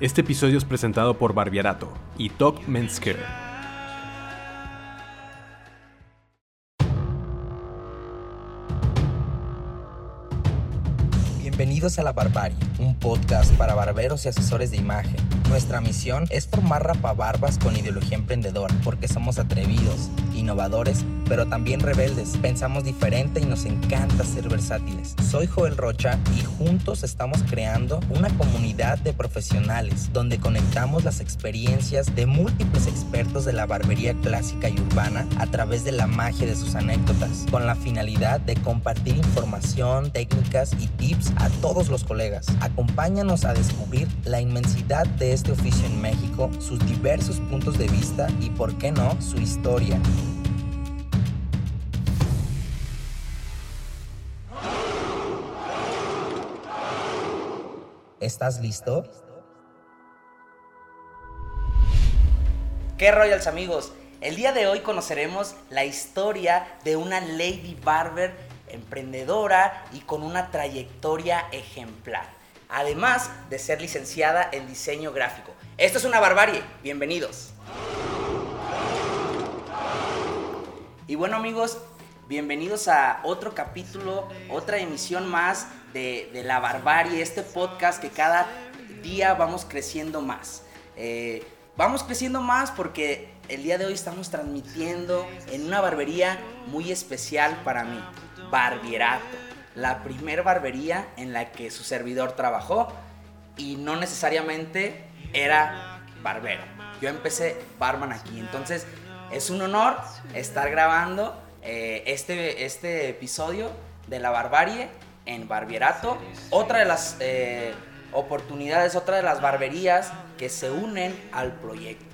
Este episodio es presentado por Barbierato y Top Men's Care. Bienvenidos a La Barbarie, un podcast para barberos y asesores de imagen. Nuestra misión es formar rapabarbas con ideología emprendedora, porque somos atrevidos, innovadores, pero también rebeldes. Pensamos diferente y nos encanta ser versátiles. Soy Joel Rocha y juntos estamos creando una comunidad de profesionales donde conectamos las experiencias de múltiples expertos de la barbería clásica y urbana a través de la magia de sus anécdotas, con la finalidad de compartir información, técnicas y tips a todos los colegas. Acompáñanos a descubrir la inmensidad de este oficio en México, sus diversos puntos de vista y, por qué no, su historia. ¿Estás listo? ¿Qué Royals amigos? El día de hoy conoceremos la historia de una Lady Barber emprendedora y con una trayectoria ejemplar. Además de ser licenciada en diseño gráfico. Esto es una barbarie. Bienvenidos. Y bueno amigos, bienvenidos a otro capítulo, otra emisión más de, La Barbarie, este podcast que cada día vamos creciendo más. Eh, vamos creciendo más porque el día de hoy estamos transmitiendo en una barbería muy especial para mí, Barbierato, la primer barbería en la que su servidor trabajó y no necesariamente era barbero. Yo empecé barman aquí, entonces es un honor estar grabando eh, este, este episodio de la barbarie en Barbierato. Otra de las eh, oportunidades, otra de las barberías que se unen al proyecto.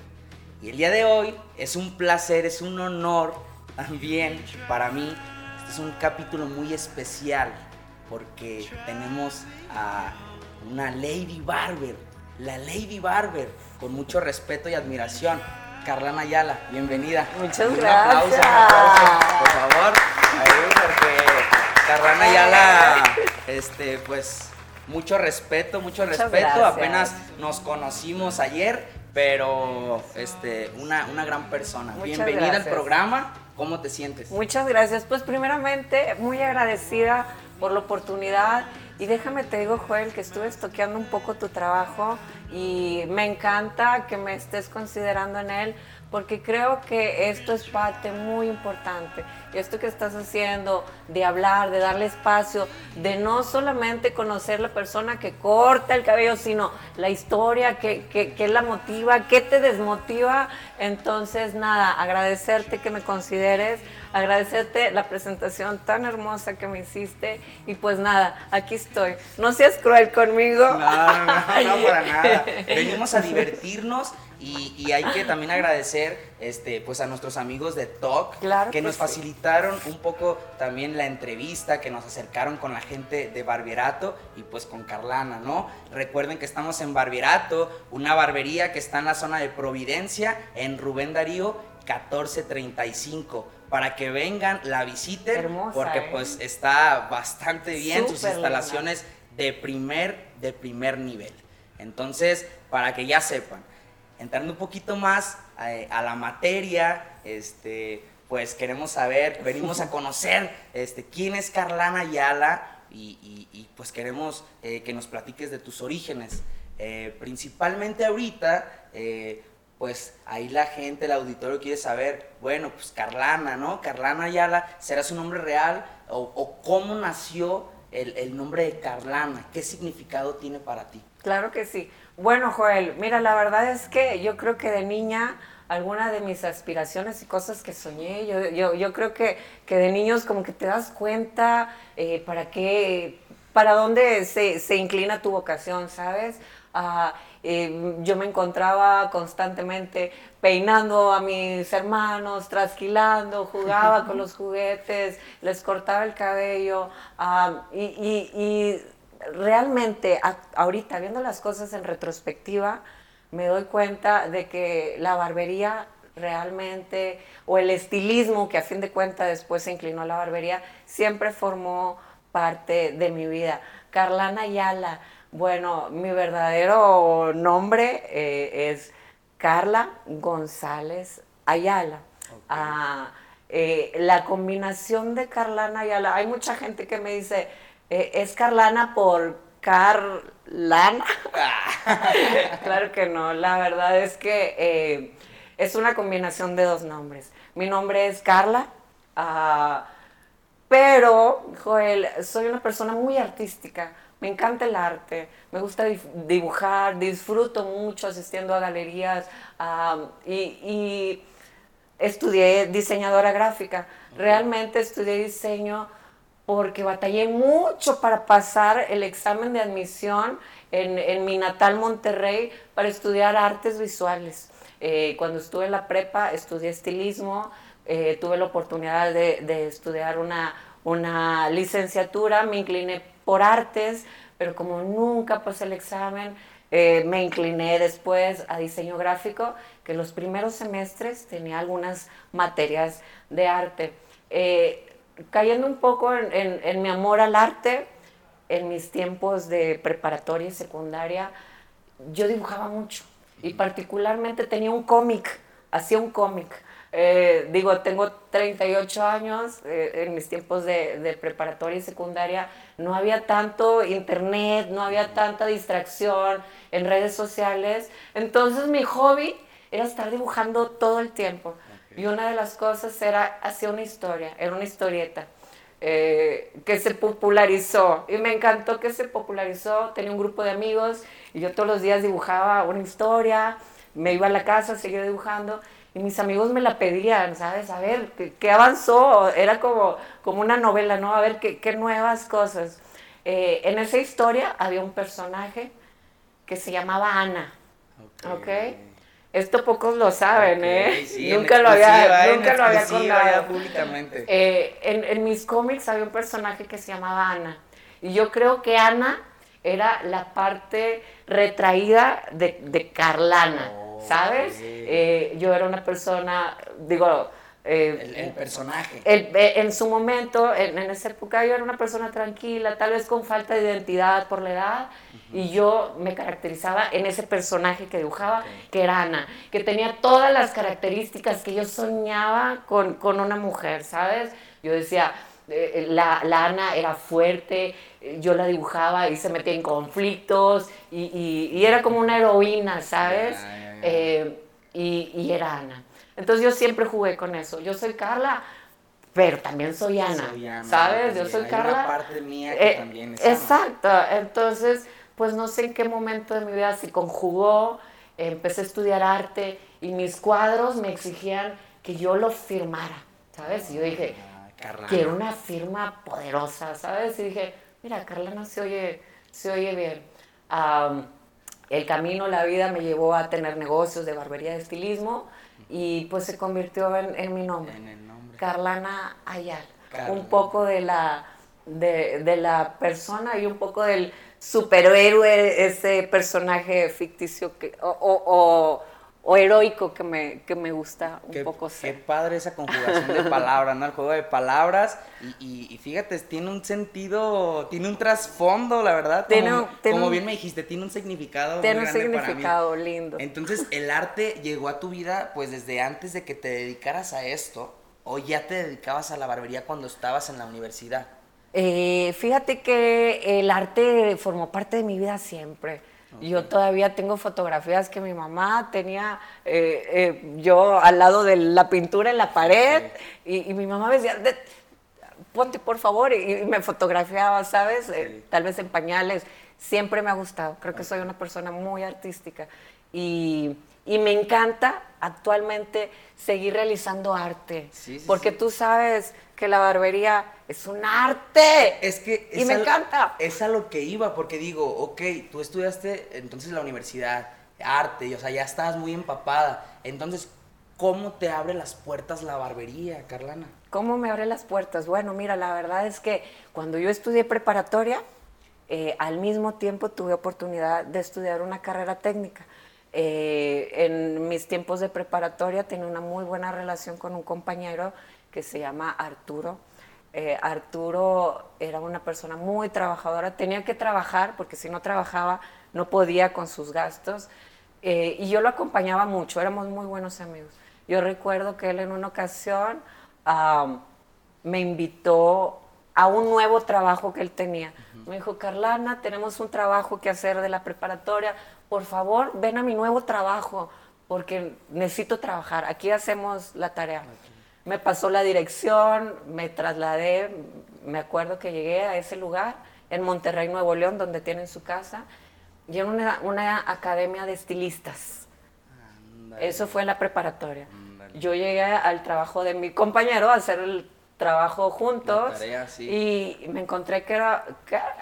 Y el día de hoy es un placer, es un honor también para mí. Este es un capítulo muy especial porque tenemos a una Lady Barber, la Lady Barber, con mucho respeto y admiración. Carlana Ayala, bienvenida. Muchas un gracias. Aplauso, un aplauso, por favor. Ahí, porque Carlana Ayala, este, pues, mucho respeto, mucho Muchas respeto. gracias. Apenas nos conocimos ayer, pero, este, una, una gran persona. Muchas Bienvenida al programa. ¿Cómo te sientes? Muchas gracias. Pues primeramente, muy agradecida por la oportunidad. Y déjame te digo, Joel, que estuve estoqueando un poco tu trabajo y me encanta que me estés considerando en él porque creo que esto es parte muy importante. Esto que estás haciendo, de hablar, de darle espacio, de no solamente conocer la persona que corta el cabello, sino la historia, que, que, que la motiva, que te desmotiva. Entonces, nada, agradecerte que me consideres, agradecerte la presentación tan hermosa que me hiciste y pues nada, aquí estoy. No seas cruel conmigo. No, no, no, no, para nada. Venimos a divertirnos y, y hay que también agradecer este, pues a nuestros amigos de Claro que que nos sí. facilitaron un poco también la entrevista, que nos acercaron con la gente de Barbierato y pues con Carlana, ¿no? Recuerden que estamos en Barbierato, una barbería que está en la zona de Providencia, en Rubén Darío 1435. Para que vengan, la visiten, Hermosa, porque ¿eh? pues está bastante bien, sus linda. instalaciones de primer, de primer nivel. Entonces, para que ya sepan, entrando un poquito más eh, a la materia, este, pues queremos saber, venimos a conocer este, quién es Carlana Ayala y, y- y, pues queremos eh, que nos platiques de tus orígenes. Eh, principalmente ahorita, eh, pues ahí la gente, el auditorio quiere saber, bueno, pues Carlana, ¿no? Carlana Ayala, ¿será su nombre real? ¿O, o cómo nació el, el nombre de Carlana? ¿Qué significado tiene para ti? Claro que sí. Bueno, Joel, mira, la verdad es que yo creo que de niña alguna de mis aspiraciones y cosas que soñé, yo, yo, yo creo que, que de niños como que te das cuenta eh, para qué, para dónde se, se inclina tu vocación, ¿sabes? Eh, yo me encontraba constantemente peinando a mis hermanos, trasquilando, jugaba con los juguetes, les cortaba el cabello y, y- y realmente a- ahorita viendo las cosas en retrospectiva me doy cuenta de que la barbería realmente o el estilismo que a fin de cuentas después se inclinó a la barbería siempre formó parte de mi vida. Carlana Ayala, Bueno, mi verdadero nombre eh, es Carla González Ayala. Ah, eh, la combinación de Carlana Ayala, hay mucha gente que me dice, eh, es Carlana por Carlana. claro que no, la verdad es que es una combinación de dos nombres. Mi nombre es Carla. Ah, pero, Joel, soy una persona muy artística. Me encanta el arte, me gusta dibujar, disfruto mucho asistiendo a galerías y, estudié diseñadora gráfica. Realmente estudié diseño porque batallé mucho para pasar el examen de admisión en, mi natal Monterrey para estudiar artes visuales. Eh, cuando estuve en la prepa estudié estilismo, eh, tuve la oportunidad de, estudiar una, una, licenciatura, me incliné por artes, pero como nunca pasé el examen, eh, me incliné después a diseño gráfico, que los primeros semestres tenía algunas materias de arte. Eh, cayendo un poco en, mi amor al arte, en mis tiempos de preparatoria y secundaria, yo dibujaba mucho y particularmente tenía un cómic, hacía un cómic. Eh, digo, tengo 38 años, eh, en mis tiempos de, preparatoria y secundaria no había tanto internet, no había tanta distracción en redes sociales, entonces mi hobby era estar dibujando todo el tiempo. Y una de las cosas era hacer una historia, era una historieta. Eh, que se popularizó y me encantó que se popularizó, tenía un grupo de amigos y yo todos los días dibujaba una historia, me iba a la casa, seguía dibujando y mis amigos me la pedían, ¿sabes? A ver, ¿qué, avanzó? Era como, como una novela, ¿no? A ver, ¿qué, qué nuevas cosas? Eh, en esa historia había un personaje que se llamaba Ana, ¿ok? Esto pocos lo saben, ¿eh? nunca lo había, nunca lo había contado. públicamente. Eh, en, en mis cómics había un personaje que se llamaba Ana. Y yo creo que Ana era la parte retraída de, de Carlana. ¿sabes? Eh, yo era una persona, digo... Eh, el, personaje. Eh, en su momento, en, esa época, yo era una persona tranquila, tal vez con falta de identidad por la edad, y yo me caracterizaba en ese personaje que dibujaba, que era Ana, que tenía todas las características que yo soñaba con, con una mujer, ¿sabes? Yo decía, la, la, Ana era fuerte, yo la dibujaba y se metía en conflictos y, y, era como una heroína, ¿sabes? Eh, y, era Ana. Entonces yo siempre jugué con eso. Yo soy Carla, pero también soy Ana, ¿sabes? Yo soy Carla. Una parte mía que eh, también es Exacto. Entonces, pues no sé en qué momento de mi vida se conjugó, empecé a estudiar arte y mis cuadros me exigían que yo los firmara, ¿sabes? Y yo dije, ah, quiero una firma poderosa, ¿sabes? Y dije, mira, Carla no se oye, se oye bien el camino, la vida me llevó a tener negocios de barbería de estilismo y pues se convirtió en, mi nombre. Carlana Ayal. Un poco de la, de, la persona y un poco del superhéroe, ese personaje ficticio que, o o heroico que me, que me gusta un poco ser. Qué padre esa conjugación de palabras, ¿no? El juego de palabras. Y, y, fíjate, tiene un sentido, tiene un trasfondo, la verdad. Como, como bien me dijiste, tiene un significado. Tiene un significado lindo. Entonces, el arte llegó a tu vida, pues desde antes de que te dedicaras a esto, o ya te dedicabas a la barbería cuando estabas en la universidad. Eh, fíjate que el arte formó parte de mi vida siempre yo todavía tengo fotografías que mi mamá tenía eh, eh, yo al lado de la pintura en la pared y, mi mamá me decía, ponte por favor y, me fotografiaba, ¿sabes? Eh, tal vez en pañales. Siempre me ha gustado, creo que soy una persona muy artística. Y, me encanta actualmente seguir realizando arte, porque tú sabes que la barbería es un arte. Es que... y me encanta. Es a lo que iba, porque digo, ok, tú estudiaste entonces en la universidad, arte, y, o sea, ya estabas muy empapada. Entonces, ¿cómo te abre las puertas la barbería, Carlana? ¿Cómo me abre las puertas? Bueno, mira, la verdad es que cuando yo estudié preparatoria, eh, al mismo tiempo tuve oportunidad de estudiar una carrera técnica. Eh, en mis tiempos de preparatoria tenía una muy buena relación con un compañero que se llama Arturo. eh, Arturo era una persona muy trabajadora, tenía que trabajar porque si no trabajaba no podía con sus gastos eh, y yo lo acompañaba mucho, éramos muy buenos amigos. Yo recuerdo que él en una ocasión me invitó a un nuevo trabajo que él tenía. Me dijo, Carlana, tenemos un trabajo que hacer de la preparatoria, por favor, ven a mi nuevo trabajo porque necesito trabajar, aquí hacemos la tarea. Me pasó la dirección, me trasladé, me acuerdo que llegué a ese lugar, en Monterrey, Nuevo León, donde tienen su casa, y en una, academia de estilistas. Eso fue la preparatoria. Yo llegué al trabajo de mi compañero a hacer el trabajo juntos y me encontré que era,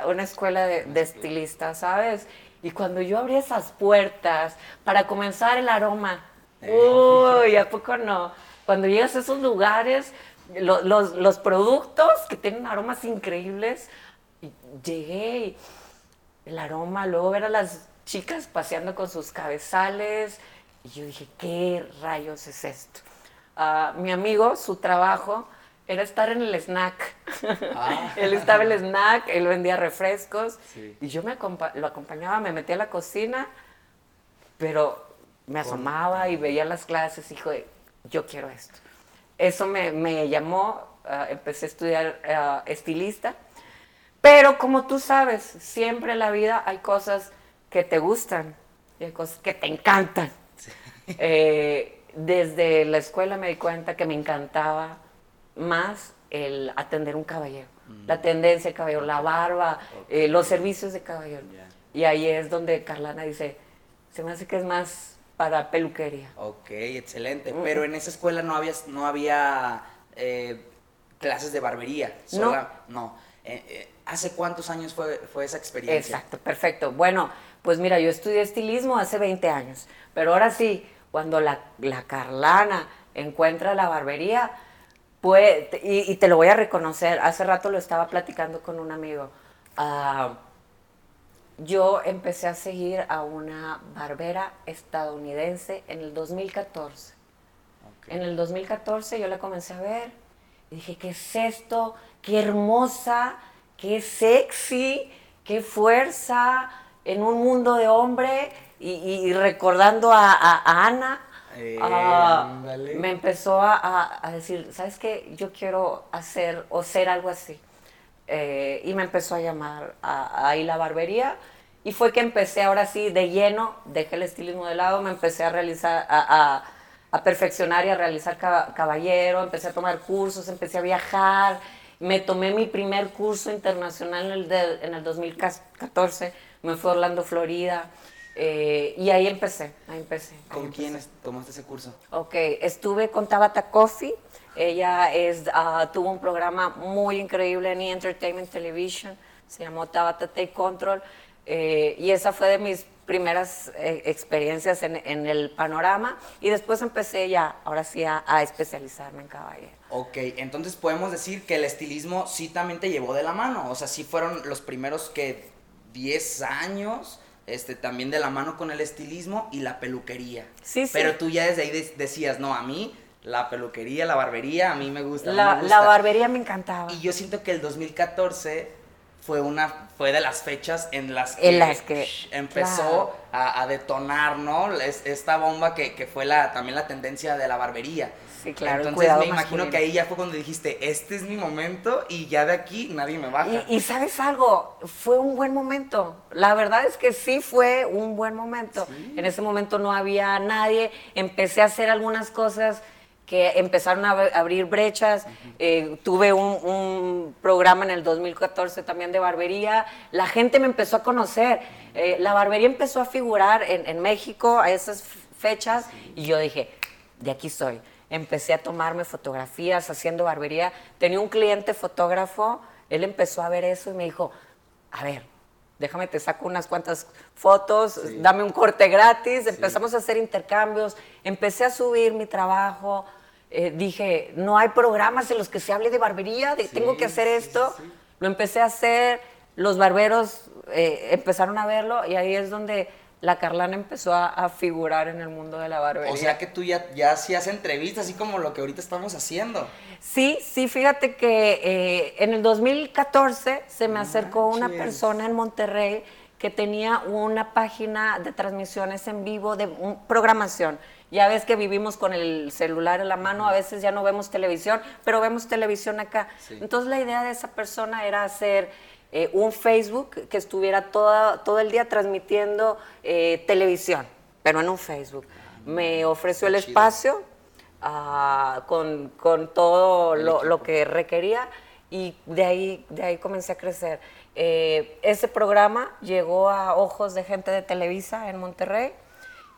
una escuela de, de estilistas, ¿sabes? Y cuando yo abrí esas puertas para comenzar el aroma, uy, ¿a poco no? Cuando llegas a esos lugares, los, productos que tienen aromas increíbles, llegué y el aroma, luego ver a las chicas paseando con sus cabezales, y yo dije, ¿qué rayos es esto? Ah, mi amigo, su trabajo era estar en el snack. Ah. él estaba en el snack, él vendía refrescos y yo me lo acompañaba, me metía a la cocina, pero me asomaba y veía las clases y dije, yo quiero esto. Eso me, llamó, ah, empecé a estudiar ah, estilista, pero como tú sabes, siempre en la vida hay cosas que te gustan y hay cosas que te encantan. Eh, desde la escuela me di cuenta que me encantaba más el atender un caballero. Mm. La tendencia del caballero, la barba, eh, los servicios de caballero. Y ahí es donde Carlana dice, se me hace que es más para peluquería. Ok, excelente. Mm. Pero en esa escuela no había, no había eh, clases de barbería. no. no. Eh, ¿Hace cuántos años fue, fue esa experiencia? Exacto, perfecto. Bueno, pues mira, yo estudié estilismo hace 20 años, pero ahora sí, cuando la, la Carlana encuentra la barbería, y, te lo voy a reconocer, hace rato lo estaba platicando con un amigo. Ah, yo empecé a seguir a una barbera estadounidense en el 2014. En el 2014 yo la comencé a ver y dije, ¿qué es esto? ¡Qué hermosa! ¡Qué sexy! ¡Qué fuerza! En un mundo de hombre y, recordando a Ana, eh, ah, me empezó a, decir, ¿sabes qué? Yo quiero hacer o ser algo así. Eh, y me empezó a llamar ahí la barbería. Y fue que empecé ahora sí de lleno, dejé el estilismo de lado, me empecé a realizar, a, perfeccionar y a realizar caballero, empecé a tomar cursos, empecé a viajar. Me tomé mi primer curso internacional en el, en el 2014, me fui a Orlando, Florida. Eh, y ahí empecé, ahí empecé. ¿Con quién tomaste ese curso? Ok, estuve con Tabata Coffee. Ella es, ah, tuvo un programa muy increíble en E! Entertainment Television, se llamó Tabata Take Control, eh, y esa fue de mis primeras eh, experiencias en, en, el panorama, y después empecé ya, ahora sí, a, a, especializarme en caballero. Ok, entonces podemos decir que el estilismo sí también te llevó de la mano, o sea, sí fueron los primeros que 10 años este, también de la mano con el estilismo y la peluquería. Sí, sí. Pero tú ya desde ahí decías, no, a mí la peluquería, la barbería, a mí me gusta. La, la barbería me encantaba. Y yo siento que el 2014 fue una fue de las fechas en las que, las que empezó a, detonar, ¿no? esta bomba que, que, fue la, también la tendencia de la barbería. Sí, claro. Entonces me imagino que ahí ya fue cuando dijiste, este es mi momento y ya de aquí nadie me baja. Y, sabes algo, fue un buen momento. La verdad es que sí fue un buen momento. En ese momento no había nadie, empecé a hacer algunas cosas que empezaron a abrir brechas. Eh, tuve un, programa en el 2014 también de barbería. La gente me empezó a conocer. Eh, la barbería empezó a figurar en, en México a esas fechas y yo dije, de aquí soy empecé a tomarme fotografías haciendo barbería. Tenía un cliente fotógrafo, él empezó a ver eso y me dijo, a ver, déjame te saco unas cuantas fotos, dame un corte gratis, empezamos a hacer intercambios, empecé a subir mi trabajo, eh, dije, no hay programas en los que se hable de barbería, tengo que hacer esto, lo empecé a hacer, los barberos eh, empezaron a verlo y ahí es donde la Carlana empezó a, figurar en el mundo de la barbería. O sea que tú ya, ya hacías entrevistas, así como lo que ahorita estamos haciendo. Sí, sí, fíjate que eh, en el 2014 se me acercó una persona en Monterrey que tenía una página de transmisiones en vivo de programación. Ya ves que vivimos con el celular en la mano, a veces ya no vemos televisión, pero vemos televisión acá. Entonces la idea de esa persona era hacer eh, un Facebook que estuviera toda, todo el día transmitiendo eh, televisión, pero en un Facebook. Me ofreció el espacio ah, con, todo lo, que requería y de ahí, de ahí comencé a crecer. Eh, ese programa llegó a ojos de gente de Televisa en Monterrey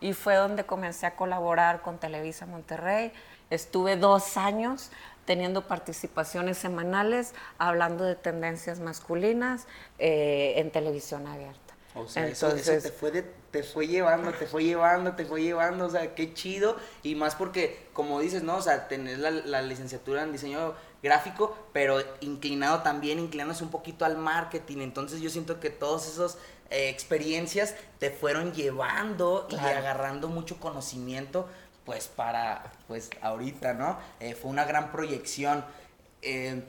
y fue donde comencé a colaborar con Televisa Monterrey. Estuve dos años teniendo participaciones semanales hablando de tendencias masculinas eh, en televisión abierta. O sea, eso, te, fue te fue llevando, te fue llevando, te fue llevando, o sea, qué chido. Y más porque, como dices, ¿no? O sea, tener la, licenciatura en diseño gráfico, pero inclinado también, inclinándose un poquito al marketing. Entonces yo siento que todas esas eh, experiencias te fueron llevando y agarrando mucho conocimiento pues para, pues ahorita, ¿no? Eh, fue una gran proyección. Eh,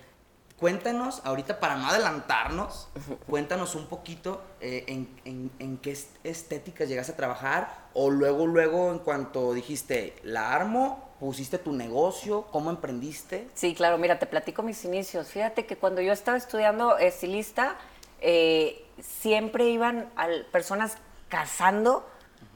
cuéntanos, ahorita para no adelantarnos, cuéntanos un poquito eh, en, en, qué estéticas llegaste a trabajar o luego, luego en cuanto dijiste, la armo, pusiste tu negocio, ¿cómo emprendiste? Sí, claro, mira, te platico mis inicios. Fíjate que cuando yo estaba estudiando estilista, siempre iban personas casando,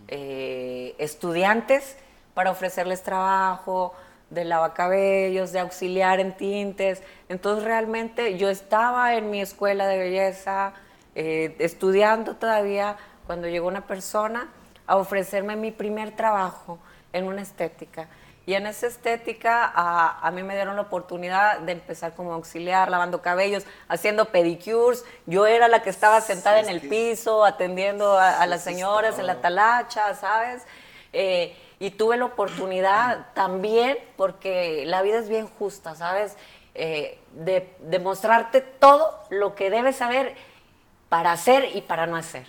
estudiantes, para ofrecerles trabajo, de lavacabellos, de auxiliar en tintes. Entonces realmente yo estaba en mi escuela de belleza, eh, estudiando todavía, cuando llegó una persona a ofrecerme mi primer trabajo en una estética. Y en esa estética a, mí me dieron la oportunidad de empezar como auxiliar, lavando cabellos, haciendo pedicures. Yo era la que estaba sentada en el piso, atendiendo a, las señoras en la talacha, ¿sabes? Eh, y tuve la oportunidad también, porque la vida es bien justa, ¿sabes? Eh, de, mostrarte todo lo que debes saber para hacer y para no hacer,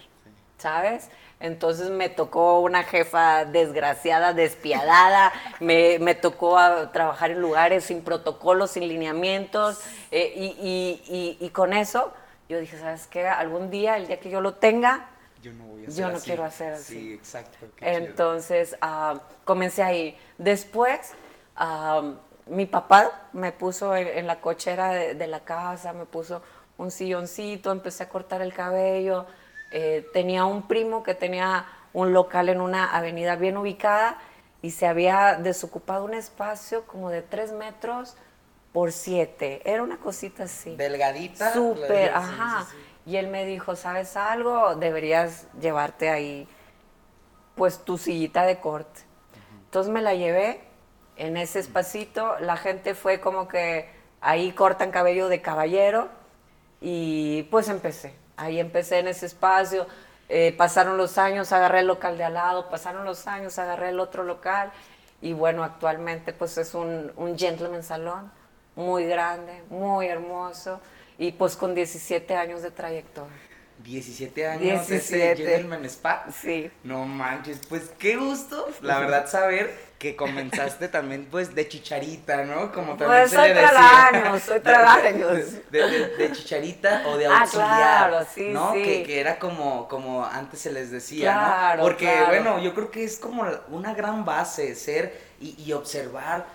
¿sabes? Entonces me tocó una jefa desgraciada, despiadada, me, me tocó trabajar en lugares sin protocolos, sin lineamientos, eh, y, y, y, y con eso yo dije, ¿sabes qué? Algún día, el día que yo lo tenga, yo no voy a Yo no quiero hacer así. Sí, exacto. Entonces, uh, comencé ahí. Después, uh, mi papá me puso en, la cochera de, la casa, me puso un silloncito, empecé a cortar el cabello. Eh, tenía un primo que tenía un local en una avenida bien ubicada y se había desocupado un espacio como de tres metros por siete. Era una cosita así. Delgadita. Súper, ajá. Y él me dijo, ¿sabes algo? Deberías llevarte ahí, pues, tu sillita de corte. Entonces me la llevé en ese espacito. La gente fue como que ahí cortan cabello de caballero. Y pues empecé. Ahí empecé en ese espacio. Eh, pasaron los años, agarré el local de al lado. Pasaron los años, agarré el otro local. Y bueno, actualmente pues es un, un gentleman salón muy grande, muy hermoso y pues con 17 años de trayectoria. 17 años 17. ese Gentleman Spa. Sí. No manches, pues qué gusto, la verdad, saber que comenzaste también, pues, de chicharita, ¿no? Como también pues se soy le decía. tragaños, soy tragaños. De, de, de, chicharita o de auxiliar, ah, claro, sí, ¿no? Sí. Que, que, era como, como antes se les decía, claro, ¿no? Porque, claro. bueno, yo creo que es como una gran base ser y, y observar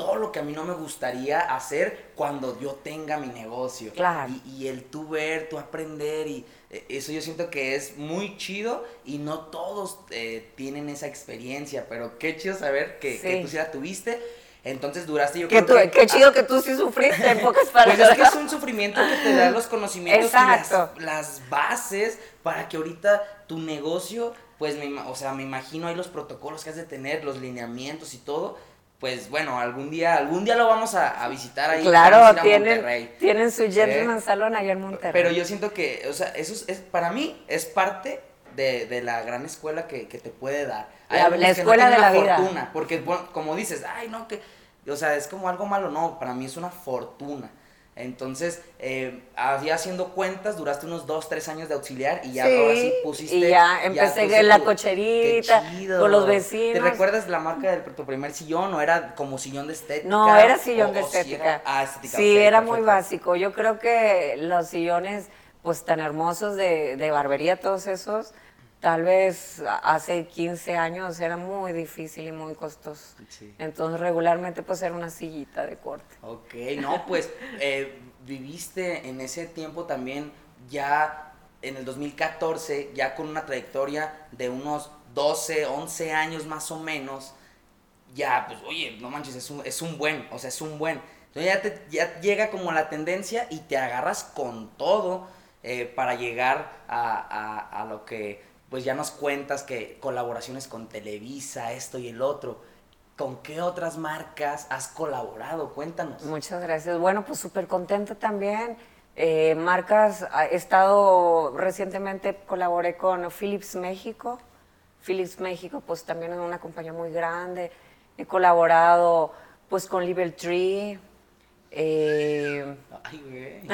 todo lo que a mí no me gustaría hacer cuando yo tenga mi negocio. Claro. Y, el tú ver, tú aprender, y eh, eso yo siento que es muy chido y no todos eh, tienen esa experiencia, pero qué chido saber que, que tú sí la tuviste. Entonces duraste, yo creo que... Qué chido que tú sí sufriste, en pocas palabras. Pues es que es un sufrimiento que te da los conocimientos y las, las, bases para que ahorita tu negocio, pues, me, o sea, me imagino ahí los protocolos que has de tener, los lineamientos y todo, pues bueno, algún día, algún día lo vamos a, visitar ahí. Claro, tienen, tienen su Gentleman. Salón allá en Monterrey. Pero yo siento que, o sea, eso es, para mí, es parte de, la gran escuela que, te puede dar. la, escuela de la vida. Fortuna, porque como dices, ay, no, que, o sea, es como algo malo, no, para mí es una fortuna. Entonces, eh, había haciendo cuentas, duraste unos dos, tres años de auxiliar y ya Sí, ahora sí pusiste. y ya empecé en la tu- cocherita, chido. con los vecinos. ¿Te recuerdas la marca de tu primer sillón o era como sillón de estética? No, era sillón O- de si era- ah, estética. Sí, era muy básico. Yo creo que los sillones, pues tan hermosos de, de barbería, todos esos, tal vez hace 15 años era muy difícil y muy costoso. Sí. Entonces, regularmente, pues era una sillita de corte. Ok, no, pues eh, viviste en ese tiempo también ya en el 2014, ya con una trayectoria de unos 12, 11 años más o menos, ya, pues, oye, no manches, es un, es un buen, o sea, es un buen. Entonces ya, te, ya llega como la tendencia y te agarras con todo eh, para llegar a, a- a lo que, pues ya nos cuentas que colaboraciones con Televisa, esto y el otro. ¿Con qué otras marcas has colaborado? Cuéntanos. Muchas gracias. Bueno, pues súper contenta también. Eh, marcas, ah, he estado recientemente, colaboré con Philips México. Philips México, pues también es una compañía muy grande. He colaborado, pues, con Liber Tree. Eh, Ay, güey.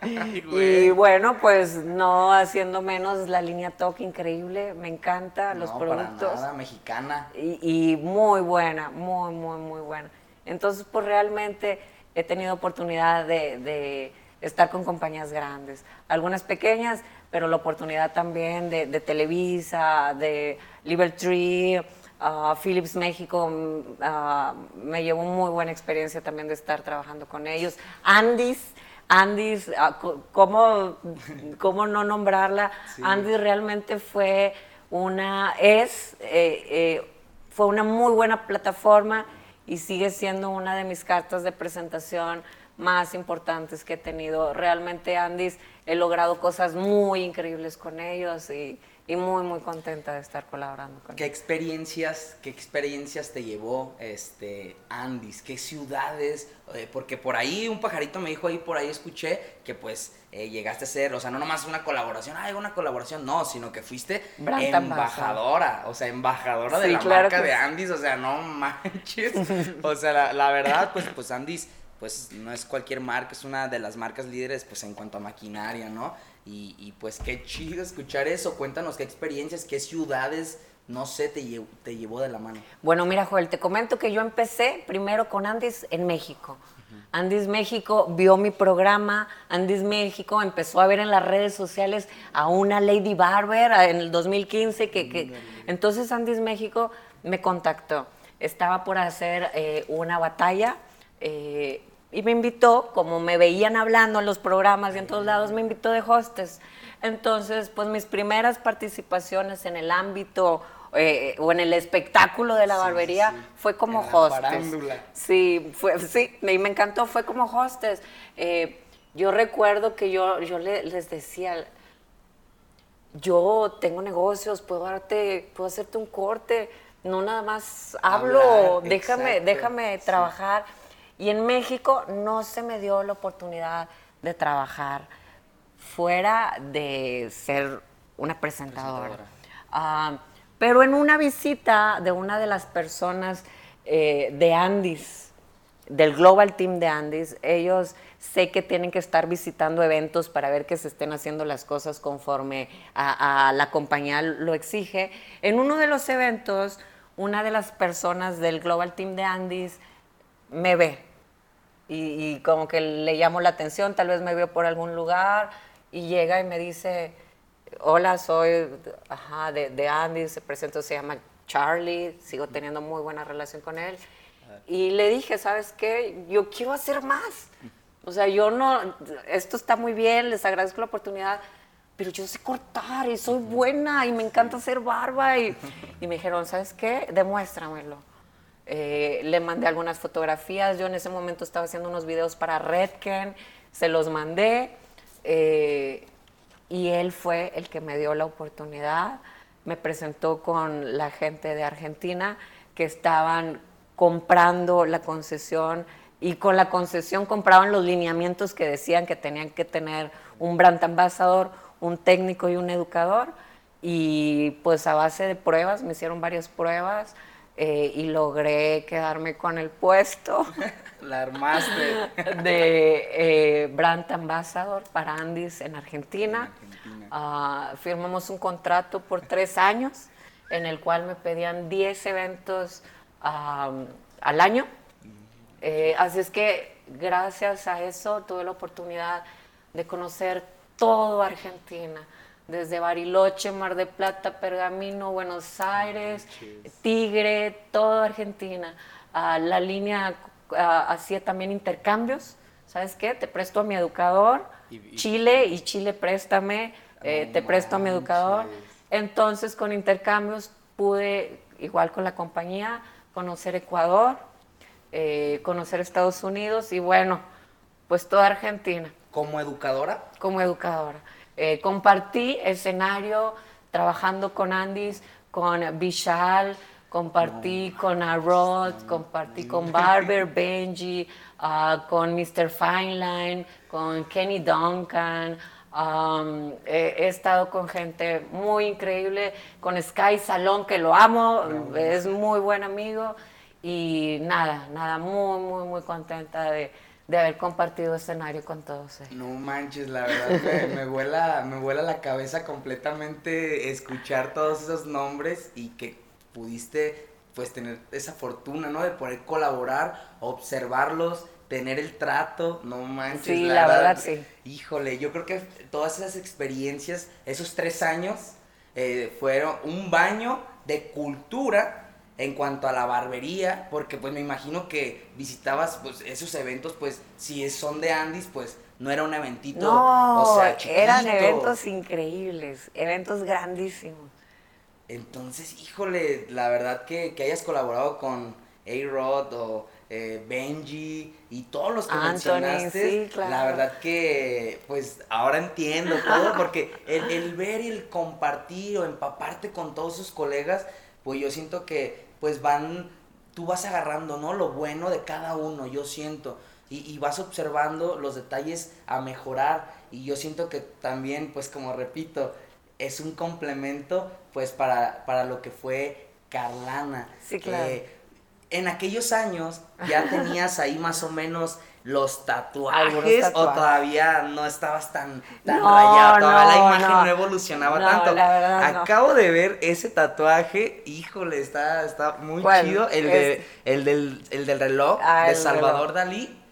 Ay, y bueno, pues no haciendo menos la línea TOC increíble, me encanta los No, para productos. nada, mexicana. y, y muy buena, muy, muy, muy buena. Entonces, pues realmente he tenido oportunidad de, de estar con compañías grandes, algunas pequeñas, pero la oportunidad también de, de Televisa, de Liberty, ah, Philips México, mm, ah, me llevó muy buena experiencia también de estar trabajando con ellos. Andis, Andis, co- ¿cómo, ¿cómo no nombrarla? Andis realmente fue una, es, eh, eh, fue una muy buena plataforma y sigue siendo una de mis cartas de presentación más importantes que he tenido. Realmente, Andis, he logrado cosas muy increíbles con ellos y, y muy, muy contenta de estar colaborando con ¿Qué ellos. experiencias, qué experiencias te llevó este Andis? ¿Qué ciudades? Eh, porque por ahí un pajarito me dijo ahí, por ahí escuché que pues eh, llegaste a ser, o sea, no nomás una colaboración, ay, una colaboración, no, sino que fuiste embajadora, o sea, embajadora de la claro marca de. Andis, o sea, no manches. o sea, la, la verdad, pues, pues Andis, pues no es cualquier marca, es una de las marcas líderes, pues en cuanto a maquinaria, ¿no? Y, y, pues qué chido escuchar eso. Cuéntanos qué experiencias, qué ciudades, no sé, te, lle- te llevó de la mano. Bueno, mira, Joel, te comento que yo empecé primero con Andis en México. Andis México vio mi programa, Andis México empezó a ver en las redes sociales a una Lady Barber a- en el 2015, que, que entonces Andis México me contactó. Estaba por hacer eh, una batalla eh, y me invitó, como me veían hablando en los programas y en todos lados, me invitó de hostes. Entonces, pues mis primeras participaciones en el ámbito eh, o en el espectáculo de la barbería sí. fue como En la hostes. farándula. Sí, fue, sí, y me encantó, fue como hostes. Eh, yo recuerdo que yo, yo le- les decía, yo tengo negocios, puedo darte, puedo hacerte un corte, no nada más hablo, Hablar, déjame, exacto, déjame sí. Y en México no se me dio la oportunidad de trabajar fuera de ser una presentadora. Presentadora. Ah, pero en una visita de una de las personas eh, de Andis, del Global Team de Andis, ellos sé que tienen que estar visitando eventos para ver que se estén haciendo las cosas conforme a, a la compañía lo exige. En uno de los eventos, una de las personas del Global Team de Andis me ve y, y como que le llamo la atención, tal vez me vio por algún lugar y llega y me dice, hola, soy ajá, de, de Andy, se presentó, se llama Charlie, sigo teniendo muy buena relación con él. Y le dije, ¿sabes qué? Yo quiero hacer más. O sea, yo no, esto está muy bien, les agradezco la oportunidad, pero yo sé cortar y soy buena y me encanta hacer barba. Y, y me dijeron, ¿sabes qué? Demuéstramelo. Eh, le mandé algunas fotografías. Yo en ese momento estaba haciendo unos videos para Redken, se los mandé. eh, y él fue el que me dio la oportunidad. Me presentó con la gente de Argentina que estaban comprando la concesión y con la concesión compraban los lineamientos que decían que tenían que tener un brand ambassador, un técnico y un educador. Y pues a base de pruebas, me hicieron varias pruebas, eh, y logré quedarme con el puesto La armaste. de eh, Brand Ambassador para Andis en Argentina. Argentina. Ah, firmamos un contrato por tres años en el cual me pedían 10 eventos al año. Eh, así es que gracias a eso tuve la oportunidad de conocer todo Argentina, desde Bariloche, Mar de Plata, Pergamino, Buenos Aires, Tigre, toda Argentina. Ah, la línea ah, hacía también intercambios. ¿Sabes qué? Te presto a mi educador, Y- y- Chile y Chile préstame, eh, te presto a mi educador. Entonces con intercambios pude, igual con la compañía, conocer Ecuador, eh, conocer Estados Unidos y bueno, pues toda Argentina Como educadora, como educadora. Eh, compartí escenario trabajando con Andis, con Vishal, compartí con Arod, compartí con Barber, Benji, ah, con Mr. Fineline, con Kenny Duncan. um, he, he estado con gente muy increíble, con Sky Salón, que lo amo, es muy buen amigo. Y nada, nada, muy, muy, muy contenta de, de haber compartido escenario con todos ellos. no manches, la verdad me, me vuela, me vuela la cabeza completamente escuchar todos esos nombres y que pudiste pues tener esa fortuna, ¿no? De poder colaborar, observarlos, tener el trato, no manches. Sí, la verdad, sí. Híjole, yo creo que todas esas experiencias, esos tres años, eh, fueron un baño de cultura en cuanto a la barbería, porque pues me imagino que visitabas pues esos eventos, pues si son de Andis, pues no era un eventito, No, o sea, eran eventos increíbles, eventos grandísimos. Entonces, híjole, la verdad que, que hayas colaborado con A-Rod o eh, Benji y todos los que Anthony, mencionaste, sí, claro. la verdad que pues ahora entiendo todo porque el, el ver y el compartir o empaparte con todos sus colegas, pues yo siento que pues van, tú vas agarrando, ¿no? Lo bueno de cada uno, yo siento. Y, y vas observando los detalles a mejorar. Y yo siento que también, pues como repito, es un complemento pues para, para lo que fue Carlana. Sí, claro. Eh, en aquellos años ya tenías ahí más o menos los tatuajes, o todavía no estabas tan, tan No, rayado, todavía la imagen no, no. evolucionaba tanto. la verdad no. Acabo de ver ese tatuaje, híjole, está, está muy chido. El, de, Es- el, del, el del reloj Ah, de Salvador reloj. Dalí.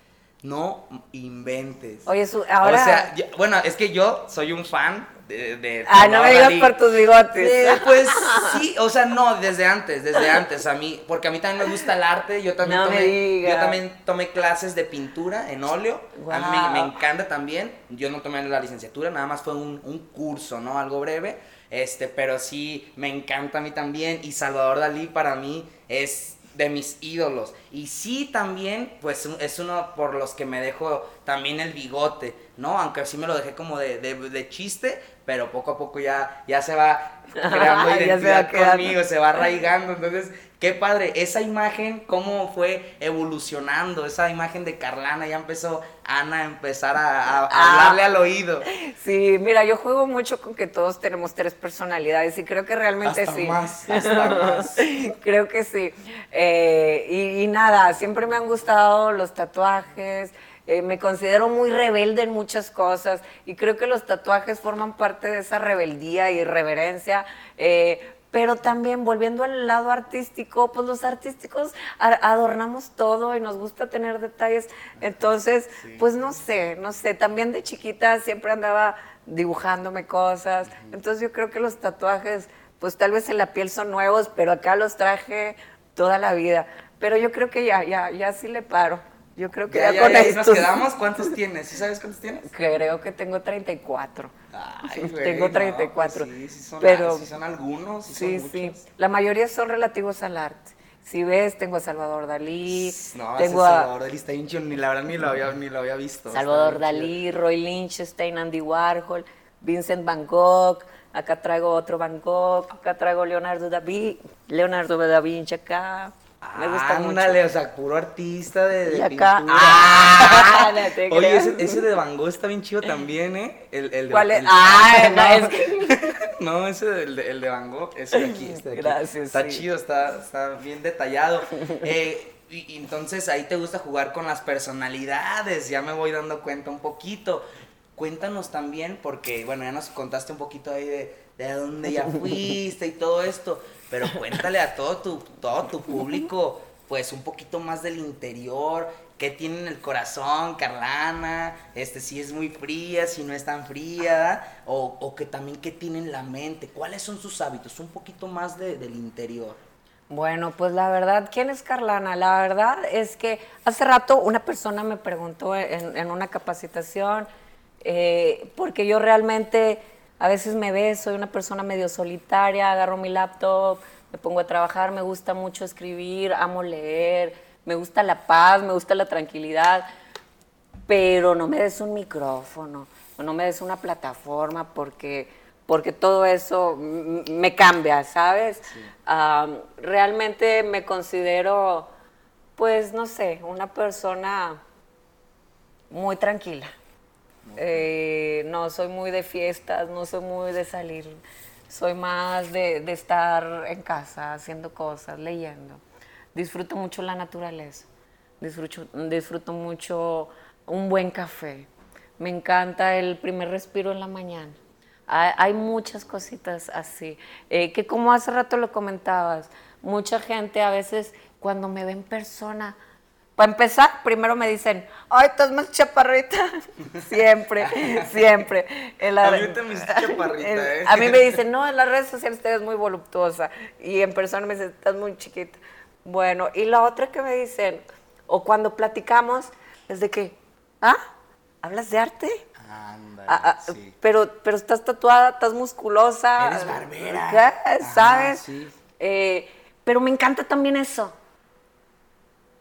No inventes. Oye, su- ahora... O sea, yo- bueno, es que yo soy un fan de. de ah, no me digas Dalí. por tus bigotes. Eh, pues sí, o sea, no, desde antes, desde antes, a mí, porque a mí también me gusta el arte, yo también, No tomé, yo también tomé clases de pintura en óleo, a mí me, encanta también, yo no tomé la licenciatura, nada más fue un, un curso, ¿no? Algo breve, este, pero sí, me encanta a mí también, y Salvador Dalí para mí es de mis ídolos, y sí también, pues es uno por los que me dejo también el bigote, ¿no? Aunque sí me lo dejé como de, de, de chiste, pero poco a poco ya, ya se va creando Ya se va identidad conmigo, se va arraigando. Entonces, qué padre. Esa imagen, cómo fue evolucionando. Esa imagen de Carlana, ya empezó Ana a empezar a, a- a Ah. hablarle al oído. Sí, mira, yo juego mucho con que todos tenemos tres personalidades y creo que realmente Hasta sí. más, hasta más. creo que sí. Eh, y, y nada, siempre me han gustado los tatuajes. Eh, me considero muy rebelde en muchas cosas y creo que los tatuajes forman parte de esa rebeldía y irreverencia. eh, pero también volviendo al lado artístico, pues los artísticos adornamos todo y nos gusta tener detalles. Entonces, pues no sé, no sé, también de chiquita siempre andaba dibujándome cosas. Entonces yo creo que los tatuajes, pues tal vez en la piel son nuevos, pero acá los traje toda la vida. Pero yo creo que ya, ya, ya sí le paro. Yo creo que Ya, ya, ya, con ya, ahí nos estos- quedamos. ¿Cuántos tienes? ¿Sí sabes cuántos tienes? Creo que tengo 34. Ay, güey, Tengo no, 34, pues sí, sí son, pero- sí son algunos. Sí, Sí, son sí. muchos. La mayoría son relativos al arte. Si ves, tengo a Salvador Dalí, No, tengo a Salvador Dalí está bien chido, ni la verdad ni lo había, ni lo había visto. Salvador. Dalí, Roy Lynchstein, Andy Warhol, Vincent Van Gogh, acá traigo otro Van Gogh, acá traigo Leonardo da Vinci, Leonardo da Vinci acá. Me gusta mucho. Ándale, o sea, puro artista de, de Y acá- pintura. ¡Ah! No Oye, ese, ese de Van Gogh está bien chido también, ¿eh? El, el de- ¿Cuál es? el- Ah, no, es que No, ese el de, el de Van Gogh, ese de aquí, este de aquí. Gracias, Está sí. chido, está, está bien detallado. Eh, y, y entonces ahí te gusta jugar con las personalidades, ya me voy dando cuenta un poquito. Cuéntanos también, porque bueno, ya nos contaste un poquito ahí de, de dónde ya fuiste y todo esto, pero cuéntale a todo tu, todo tu público, pues un poquito más del interior, qué tiene en el corazón, Carlana, este, si es muy fría, si no es tan fría, o, o que también qué tiene en la mente, cuáles son sus hábitos, un poquito más de- del interior. Bueno, pues la verdad, ¿quién es Carlana? La verdad es que hace rato una persona me preguntó en, en una capacitación, eh, porque yo realmente a veces me ve, soy una persona medio solitaria, agarro mi laptop, me pongo a trabajar, me gusta mucho escribir, amo leer, me gusta la paz, me gusta la tranquilidad, pero no me des un micrófono, no me des una plataforma porque, porque todo eso me cambia, ¿sabes? Realmente me considero, pues, no sé, una persona muy tranquila. Eh, no soy muy de fiestas, no soy muy de salir. Soy más de, de estar en casa haciendo cosas, leyendo. Disfruto mucho la naturaleza. Disfruto, disfruto mucho un buen café. Me encanta el primer respiro en la mañana. Hay, hay muchas cositas así. Eh, que como hace rato lo comentabas, mucha gente a veces cuando me ve en persona, para empezar, primero me dicen, ay, estás más chaparrita. siempre, siempre. En la- A mí me chaparrita, en- ¿eh? A mí me dicen, no, en las redes sociales te ves muy voluptuosa. Y en persona me dicen, estás muy chiquita. Bueno, y la otra que me dicen, o cuando platicamos, es de que, ¿ah? ¿Hablas de arte? Ándale, Ah, ah, sí. pero, pero estás tatuada, estás musculosa. Eres barbera. Ajá, ¿Sabes? sí. Eh, pero me encanta también eso.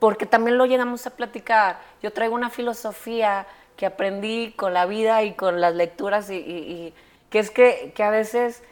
Porque también lo llegamos a platicar. Yo traigo una filosofía que aprendí con la vida y con las lecturas, y, y- y que es que, que a veces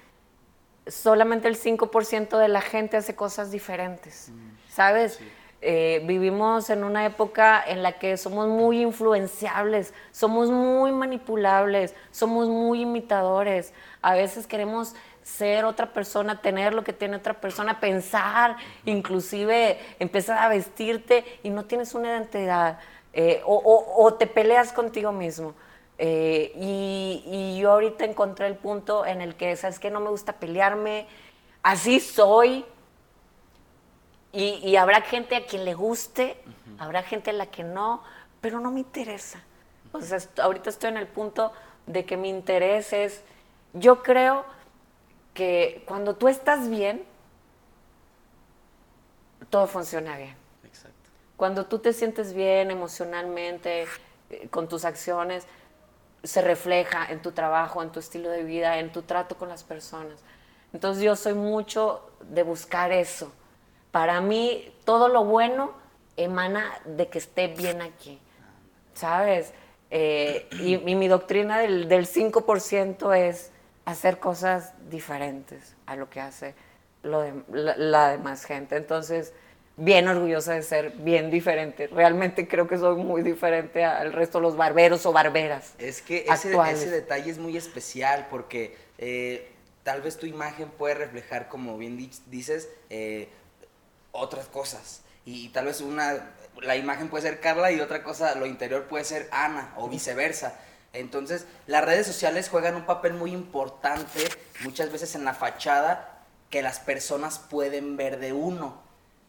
solamente el 5% de la gente hace cosas diferentes, ¿sabes? Eh, vivimos en una época en la que somos muy influenciables, somos muy manipulables, somos muy imitadores. A veces queremos ser otra persona, tener lo que tiene otra persona, pensar, inclusive empezar a vestirte y no tienes una identidad. eh, o, o- o te peleas contigo mismo. Eh, y, y yo ahorita encontré el punto en el que, ¿sabes qué? No me gusta pelearme, así soy. Y, y habrá gente a quien le guste, habrá gente a la que no, pero no me interesa. O sea, ahorita estoy en el punto de que mi interés es, yo creo que cuando tú estás bien, todo funciona bien. Exacto. Cuando tú te sientes bien emocionalmente, eh, con tus acciones, se refleja en tu trabajo, en tu estilo de vida, en tu trato con las personas. Entonces yo soy mucho de buscar eso. Para mí todo lo bueno emana de que esté bien aquí, ¿sabes? Eh, y, y mi doctrina del, del 5% es hacer cosas diferentes a lo que hace lo de- la, la demás gente. Entonces, bien orgullosa de ser bien diferente. Realmente creo que soy muy diferente al resto de los barberos o barberas. Es que ese, ese detalle es muy especial porque eh, tal vez tu imagen puede reflejar, como bien di- dices, eh, otras cosas. Y, tal vez una, la imagen puede ser Carla y otra cosa, lo interior puede ser Ana o viceversa. Entonces, las redes sociales juegan un papel muy importante muchas veces en la fachada que las personas pueden ver de uno.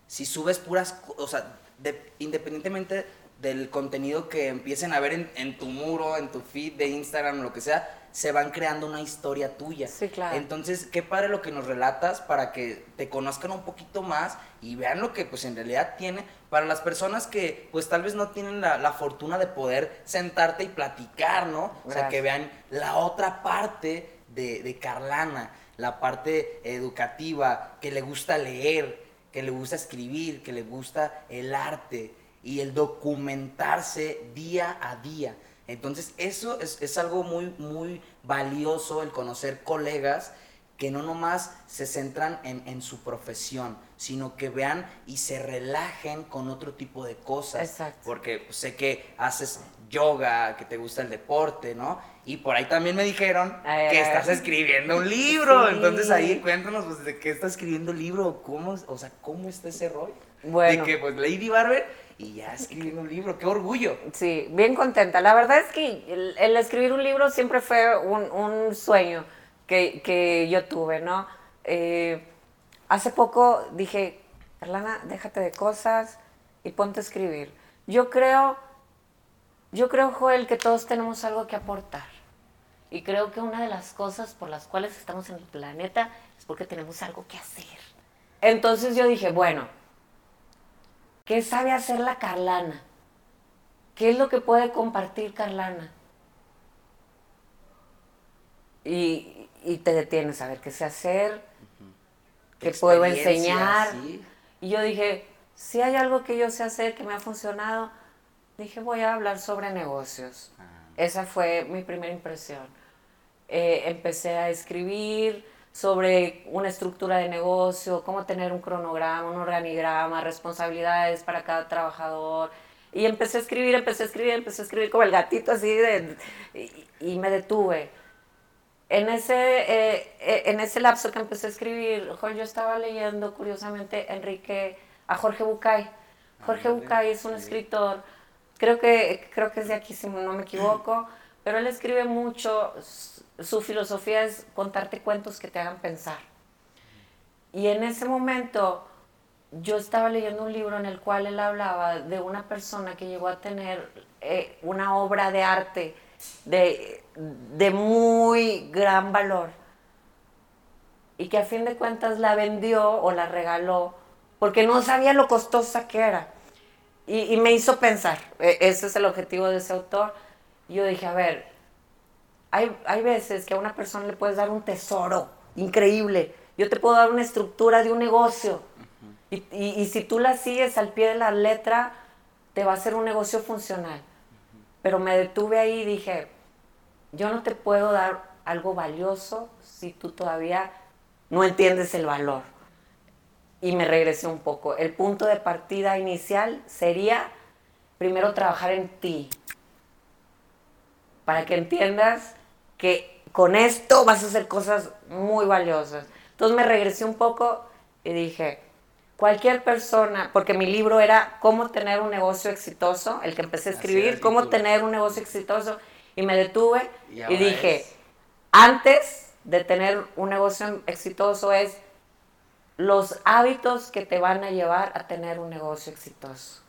Si subes puras, o sea, de- independientemente del contenido que empiecen a ver en, en tu muro, en tu feed de Instagram, lo que sea, se van creando una historia tuya. Sí, claro. Entonces, qué padre lo que nos relatas para que te conozcan un poquito más y vean lo que pues en realidad tiene para las personas que pues tal vez no tienen la, la fortuna de poder sentarte y platicar, ¿no? O sea, que vean la otra parte de, de Carlana, la parte educativa, que le gusta leer, que le gusta escribir, que le gusta el arte y el documentarse día a día. Entonces, eso es, es algo muy, muy valioso, el conocer colegas que no nomás se centran en, en su profesión, sino que vean y se relajen con otro tipo de cosas. Exacto. Porque sé que haces yoga, que te gusta el deporte, ¿no? Y por ahí también me dijeron Ay, que ay, estás ay. escribiendo un libro. Sí. Entonces ahí cuéntanos, pues, de qué estás escribiendo el libro, cómo, o sea, cómo está ese rollo. Bueno. De que, pues, Lady Barber y ya escribiendo un libro, qué orgullo. Sí, bien contenta. La verdad es que el, el escribir un libro siempre fue un, un sueño que, que yo tuve, ¿no? Eh, hace poco dije, Erlana, déjate de cosas y ponte a escribir. Yo creo, yo creo, Joel, que todos tenemos algo que aportar. Y creo que una de las cosas por las cuales estamos en el planeta es porque tenemos algo que hacer. Entonces yo dije, bueno, ¿qué sabe hacer la Carlana? ¿Qué es lo que puede compartir Carlana? Y, y te detienes a ver qué sé hacer, qué puedo enseñar. sí. Y yo dije, si hay algo que yo sé hacer que me ha funcionado, dije, voy a hablar sobre negocios. Ah. Esa fue mi primera impresión. Eh, empecé a escribir sobre una estructura de negocio, cómo tener un cronograma, un organigrama, responsabilidades para cada trabajador. Y empecé a escribir, empecé a escribir, empecé a escribir como el gatito así, de, y, y me detuve. En ese, eh, en ese lapso que empecé a escribir, yo estaba leyendo curiosamente Enrique, a Jorge Bucay. Jorge Bucay es un escritor, creo que, creo que es de aquí si no me equivoco, pero él escribe mucho, su filosofía es contarte cuentos que te hagan pensar. Y en ese momento yo estaba leyendo un libro en el cual él hablaba de una persona que llegó a tener eh, una obra de arte de, de muy gran valor y que a fin de cuentas la vendió o la regaló porque no sabía lo costosa que era. Y, y me hizo pensar, e- ese es el objetivo de ese autor. Y yo dije, a ver, hay, hay veces que a una persona le puedes dar un tesoro increíble. Yo te puedo dar una estructura de un negocio. y, y- y si tú la sigues al pie de la letra, te va a ser un negocio funcional. Pero me detuve ahí y dije, yo no te puedo dar algo valioso si tú todavía no entiendes el valor. Y me regresé un poco. El punto de partida inicial sería primero trabajar en ti, para que entiendas que con esto vas a hacer cosas muy valiosas. Entonces me regresé un poco y dije, cualquier persona, porque mi libro era cómo tener un negocio exitoso, el que empecé a escribir, cómo tener un negocio exitoso, y me detuve Y dije, es- antes de tener un negocio exitoso es los hábitos que te van a llevar a tener un negocio exitoso.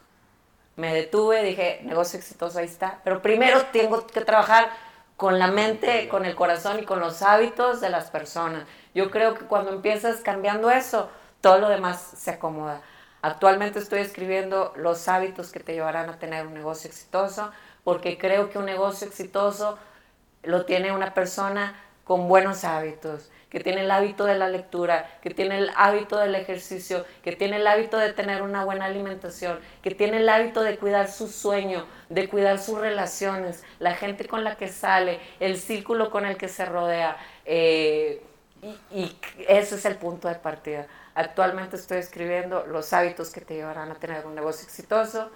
Me detuve, dije, negocio exitoso, ahí está. Pero primero tengo que trabajar con la mente, con el corazón y con los hábitos de las personas. Yo creo que cuando empiezas cambiando eso, todo lo demás se acomoda. Actualmente estoy escribiendo los hábitos que te llevarán a tener un negocio exitoso, porque creo que un negocio exitoso lo tiene una persona con buenos hábitos, que tiene el hábito de la lectura, que tiene el hábito del ejercicio, que tiene el hábito de tener una buena alimentación, que tiene el hábito de cuidar su sueño, de cuidar sus relaciones, la gente con la que sale, el círculo con el que se rodea. eh, y, y ese es el punto de partida. Actualmente estoy escribiendo los hábitos que te llevarán a tener un negocio exitoso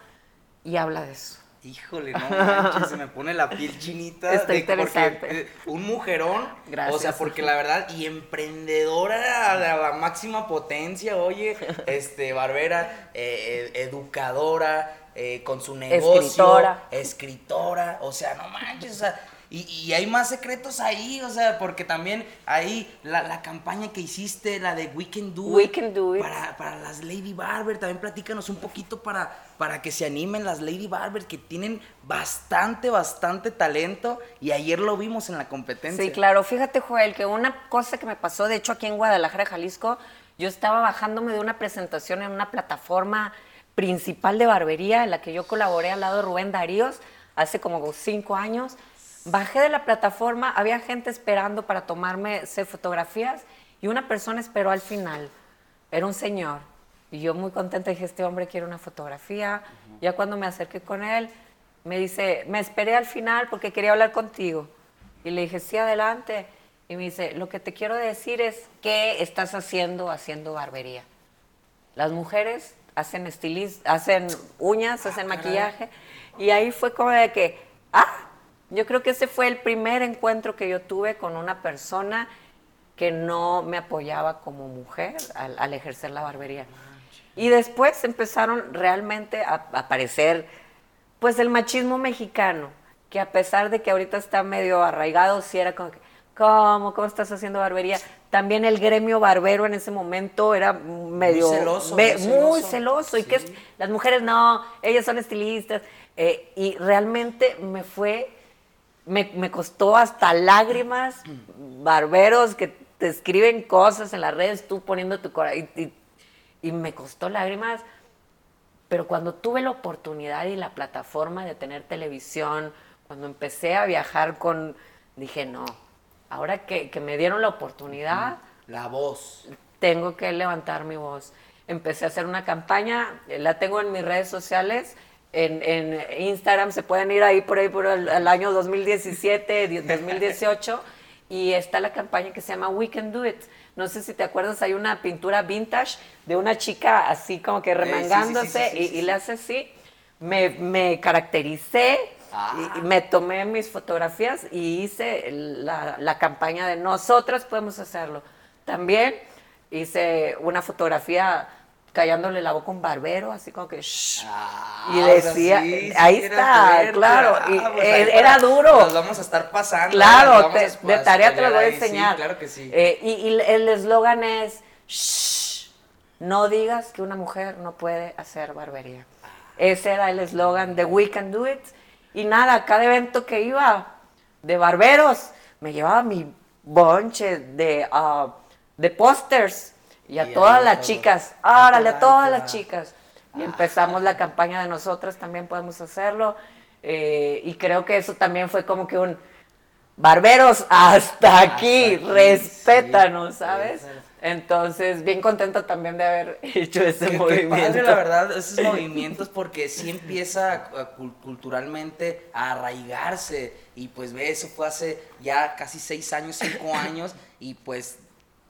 y habla de eso. Híjole, no manches, se me pone la piel chinita. Está de- interesante. eh, un mujerón. Gracias. O sea, porque la verdad, y emprendedora a la, a la máxima potencia, oye, este, barbera, eh, eh, educadora, eh, con su negocio. Escritora. Escritora, o sea, no manches, o sea. Y, y hay más secretos ahí, o sea, porque también ahí la, la campaña que hiciste, la de We Can Do We It, Can Do It. Para, para las Lady Barber, también platícanos un poquito para, para que se animen las Lady Barber, que tienen bastante, bastante talento, y ayer lo vimos en la competencia. Sí, claro. Fíjate, Joel, que una cosa que me pasó, de hecho, aquí en Guadalajara, Jalisco, yo estaba bajándome de una presentación en una plataforma principal de barbería en la que yo colaboré al lado de Rubén Daríos hace como cinco años. Bajé de la plataforma, había gente esperando para tomarme fotografías y una persona esperó al final. Era un señor. Y yo muy contenta dije, este hombre quiere una fotografía. Ya cuando me acerqué con él, me dice, me esperé al final porque quería hablar contigo. Y le dije, sí, adelante. Y me dice, lo que te quiero decir es, ¿qué estás haciendo haciendo barbería? Las mujeres hacen estilis, hacen uñas, Ah, hacen maquillaje. Y ahí fue como de que, ah, yo creo que ese fue el primer encuentro que yo tuve con una persona que no me apoyaba como mujer al, al ejercer la barbería. Y después empezaron realmente a, a aparecer, pues, el machismo mexicano, que a pesar de que ahorita está medio arraigado, sí era como que, ¿cómo? ¿Cómo estás haciendo barbería? También el gremio barbero en ese momento era medio... celoso, muy muy celoso. Y que las mujeres no, ellas son estilistas. Eh, y realmente me fue, me, me costó hasta lágrimas, barberos que te escriben cosas en las redes, tú poniendo tu corazón. Y, y- y me costó lágrimas. Pero cuando tuve la oportunidad y la plataforma de tener televisión, cuando empecé a viajar con, dije, no, ahora que, que me dieron la oportunidad, La voz. tengo que levantar mi voz. Empecé a hacer una campaña, la tengo en mis redes sociales, en, en Instagram, se pueden ir ahí por ahí por el, el año 2017, di- 2018, y está la campaña que se llama We Can Do It. No sé si te acuerdas, hay una pintura vintage de una chica así como que sí, sí, remangándose sí, y, le hace así. Me, me caractericé, Ah. y me tomé mis fotografías y hice la, la campaña de nosotras podemos hacerlo. También hice una fotografía callándole la boca a un barbero, así como que shh. Ah, Y o sea, decía, sí, ahí está, fuerte. claro, Ah, y, pues ahí era duro. Los vamos a estar pasando. Claro, te- a- de tarea te lo voy a enseñar. Sí, claro que sí. Eh, y y el eslogan es, "Shh, no digas que una mujer no puede hacer barbería. Ese era el eslogan de We Can Do It. Y nada, cada evento que iba de barberos, me llevaba mi bonche de, ah, de pósters. Y a Y todas las todo. chicas, órale, a todas las chicas. Y empezamos la campaña de nosotras, también podemos hacerlo. Eh, y creo que eso también fue como que un barberos hasta aquí, aquí, respétanos, sí, ¿sabes? sí. Entonces, bien contenta también de haber hecho ese Qué- qué movimiento. padre, la verdad, esos movimientos porque sí empieza a- culturalmente a arraigarse y pues ve, eso fue hace ya casi seis años, cinco años y pues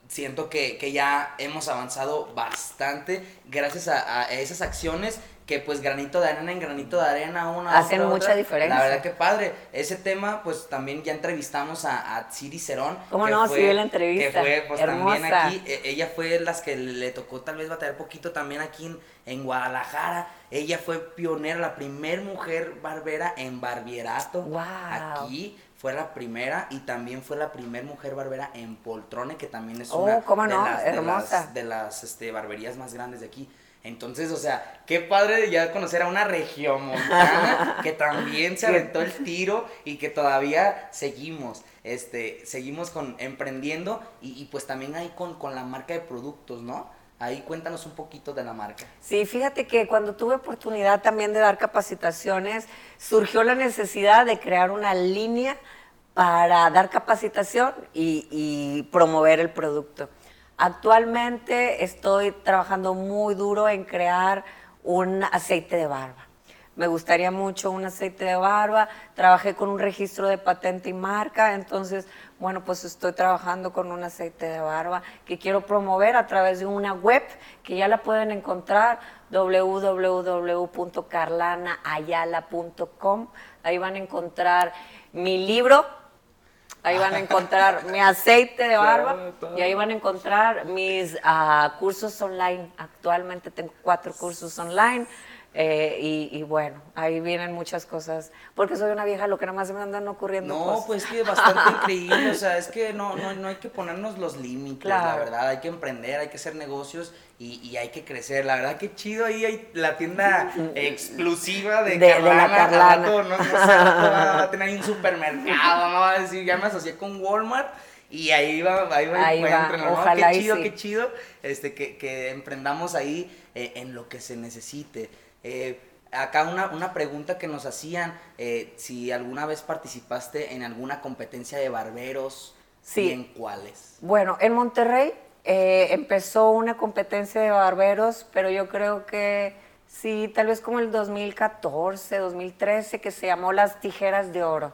siento que, que ya hemos avanzado bastante gracias a, a esas acciones que pues granito de arena en granito de arena una Hacen otra, mucha otra. diferencia. La verdad que padre. Ese tema pues también ya entrevistamos a, a Siri Cerón. ¿Cómo no? Sí, vi la entrevista. Que fue pues también Hermosa. aquí e- ella fue las que le tocó tal vez batallar poquito también aquí en, en Guadalajara. Ella fue pionera, la primer mujer barbera en Barbierato. Wow. Aquí fue la primera y también fue la primer mujer barbera en Poltrone, que también es Oh, una cómo de no, las, de las, de las, este, barberías más grandes de aquí. Entonces, o sea, qué padre ya conocer a una regiomontana que también se aventó el tiro y que todavía seguimos, este, seguimos con emprendiendo y, y pues también ahí con, con la marca de productos, ¿no? Ahí cuéntanos un poquito de la marca. Sí, fíjate que cuando tuve oportunidad también de dar capacitaciones, surgió la necesidad de crear una línea para dar capacitación y, y promover el producto. Actualmente estoy trabajando muy duro en crear un aceite de barba. Me gustaría mucho un aceite de barba. Trabajé con un registro de patente y marca, entonces, bueno, pues estoy trabajando con un aceite de barba que quiero promover a través de una web que ya la pueden encontrar www.carlanaayala.com. Ahí van a encontrar mi libro, ahí van a encontrar mi aceite de barba y ahí van a encontrar mis ah, cursos online. Actualmente tengo cuatro cursos online. Eh, y, y bueno, ahí vienen muchas cosas, porque soy una vieja, lo que nada más me andan ocurriendo No, cosas. pues que bastante increíble, o sea, es que no, no, no hay que ponernos los límites, la verdad, hay que emprender, hay que hacer negocios y, y hay que crecer, la verdad que chido ahí hay la tienda exclusiva de, De- de la Carlana, Carlana. rato, no, sé, va a tener ahí un supermercado, no va a decir, ya me asocié con Walmart y ahí va, ahí va, Ahí va, ¿no? ojalá qué chido, sí. qué chido, este, que, que emprendamos ahí eh, en lo que se necesite. Eh, acá una, una pregunta que nos hacían, eh, si alguna vez participaste en alguna competencia de barberos, Sí. y en cuáles. Bueno, en Monterrey eh, empezó una competencia de barberos, pero yo creo que sí, tal vez como el 2014, 2013, que se llamó Las Tijeras de Oro.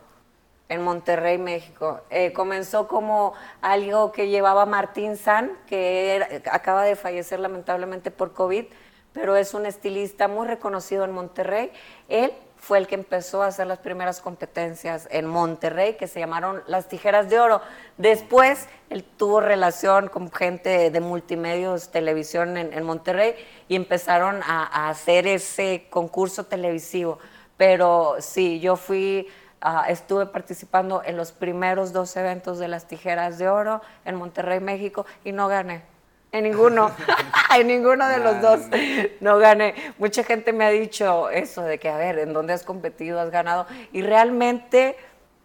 en Monterrey, México. Eh, comenzó como algo que llevaba Martín San, que acaba de fallecer lamentablemente por COVID, pero es un estilista muy reconocido en Monterrey. Él fue el que empezó a hacer las primeras competencias en Monterrey, que se llamaron las tijeras de oro. Después, él tuvo relación con gente de multimedios, televisión en, Monterrey, y empezaron a, hacer ese concurso televisivo. Pero sí, yo fui, ah, estuve participando en los primeros dos eventos de las tijeras de oro en Monterrey, México, y no gané. En ninguno, en ninguno de los dos no gané. Mucha gente me ha dicho eso de que, a ver, ¿en dónde has competido? ¿Has ganado? Y realmente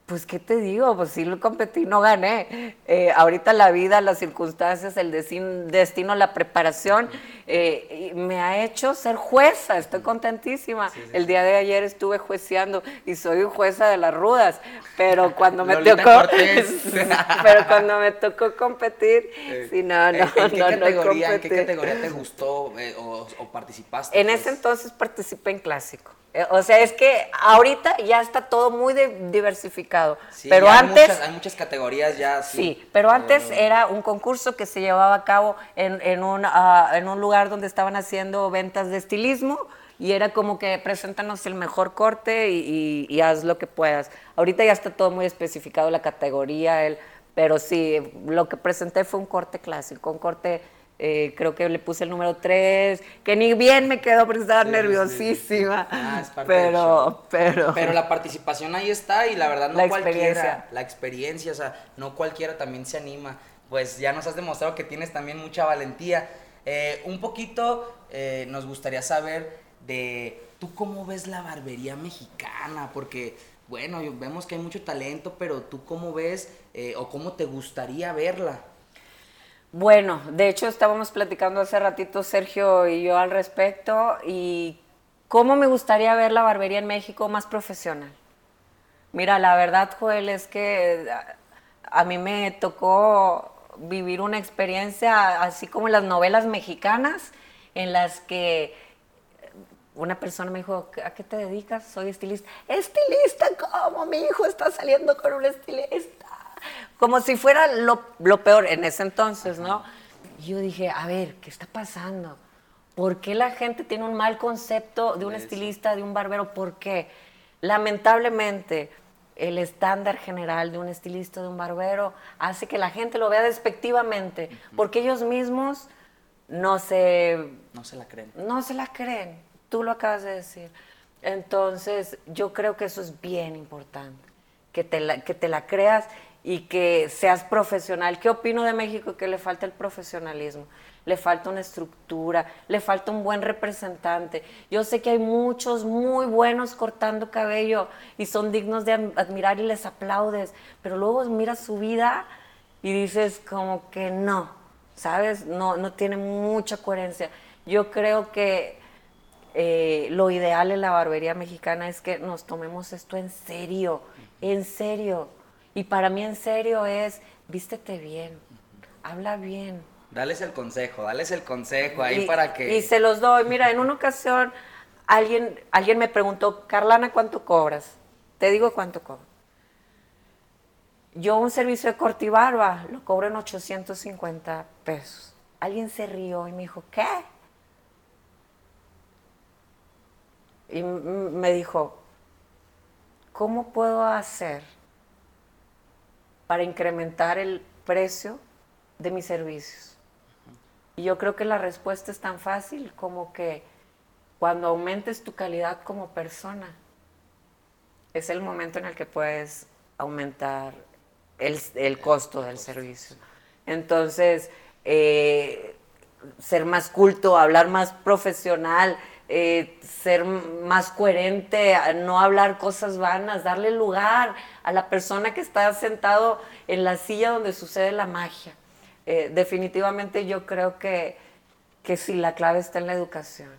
pues, ¿qué te digo? Pues sí lo competí, no gané. Eh, ahorita la vida, las circunstancias, el destino, la preparación, eh, me ha hecho ser jueza. Estoy contentísima. El día de ayer estuve jueceando y soy jueza de las rudas, pero cuando me tocó, pero cuando me tocó competir, sí, no, no, ¿En qué, categoría, ¿En qué categoría te gustó eh, o, o, participaste? En ese pues? entonces participé en clásico. Eh, o sea, es que ahorita ya está todo muy diversificado. pero antes. Hay muchas, categorías ya. Sí, pero antes era un concurso que se llevaba a cabo en, en, un, en un lugar donde estaban haciendo ventas de estilismo y era como que preséntanos el mejor corte y, haz lo que puedas. Ahorita ya está todo muy especificado la categoría, el, pero sí, lo que presenté fue un corte clásico, un corte eh, creo que le puse el número 3, que ni bien me quedó porque estaba nerviosísima. Ah, es parte pero, pero. Pero la participación ahí está y la verdad no la cualquiera. Experiencia. La experiencia, o sea, no cualquiera también se anima. Pues ya nos has demostrado que tienes también mucha valentía. Eh, un poquito eh, nos gustaría saber de tú cómo ves la barbería mexicana, porque bueno, vemos que hay mucho talento, pero tú cómo ves o cómo te gustaría verla. Bueno, de hecho estábamos platicando hace ratito Sergio y yo al respecto y cómo me gustaría ver la barbería en México más profesional. Mira, la verdad, Joel, es que a mí me tocó vivir una experiencia así como en las novelas mexicanas en las que una persona me dijo, ¿a qué te dedicas? Soy estilista. ¿Estilista? ¿Cómo? Mi hijo está saliendo con un estilista como si fuera lo, peor en ese entonces, ¿no? Y yo dije, a ver, ¿qué está pasando? ¿Por qué la gente tiene un mal concepto de un estilista, de un barbero? ¿Por qué? Lamentablemente, el estándar general de un estilista, de un barbero, hace que la gente lo vea despectivamente, porque ellos mismos no se... No se la creen. No se la creen, tú lo acabas de decir. Entonces, yo creo que eso es bien importante, que te que te la creas y que seas profesional. ¿Qué opino de México? Que le falta el profesionalismo, le falta una estructura, le falta un buen representante. Yo sé que hay muchos muy buenos cortando cabello y son dignos de admirar y les aplaudes, pero luego miras su vida y dices como que no, ¿sabes? No, no tiene mucha coherencia. Yo creo que eh, lo ideal en la barbería mexicana es que nos tomemos esto en serio, en serio y para mí en serio es, vístete bien, habla bien. Dales el consejo, dales el consejo ahí para que... Y se los doy. Mira, en una ocasión alguien, alguien me preguntó, Carlana, ¿cuánto cobras? Te digo cuánto cobro. Yo un servicio de cortibarba lo cobro en 850 pesos. Alguien se rió y me dijo, ¿qué? Y me dijo, ¿cómo puedo hacer para incrementar el precio de mis servicios. Y yo creo que la respuesta es tan fácil como que cuando aumentes tu calidad como persona, es el momento en el que puedes aumentar el, costo del servicio. Entonces, eh, ser más culto, hablar más profesional, eh, ser más coherente, no hablar cosas vanas, darle lugar a la persona que está sentado en la silla donde sucede la magia. Eh, definitivamente yo creo que, que sí, la clave está en la educación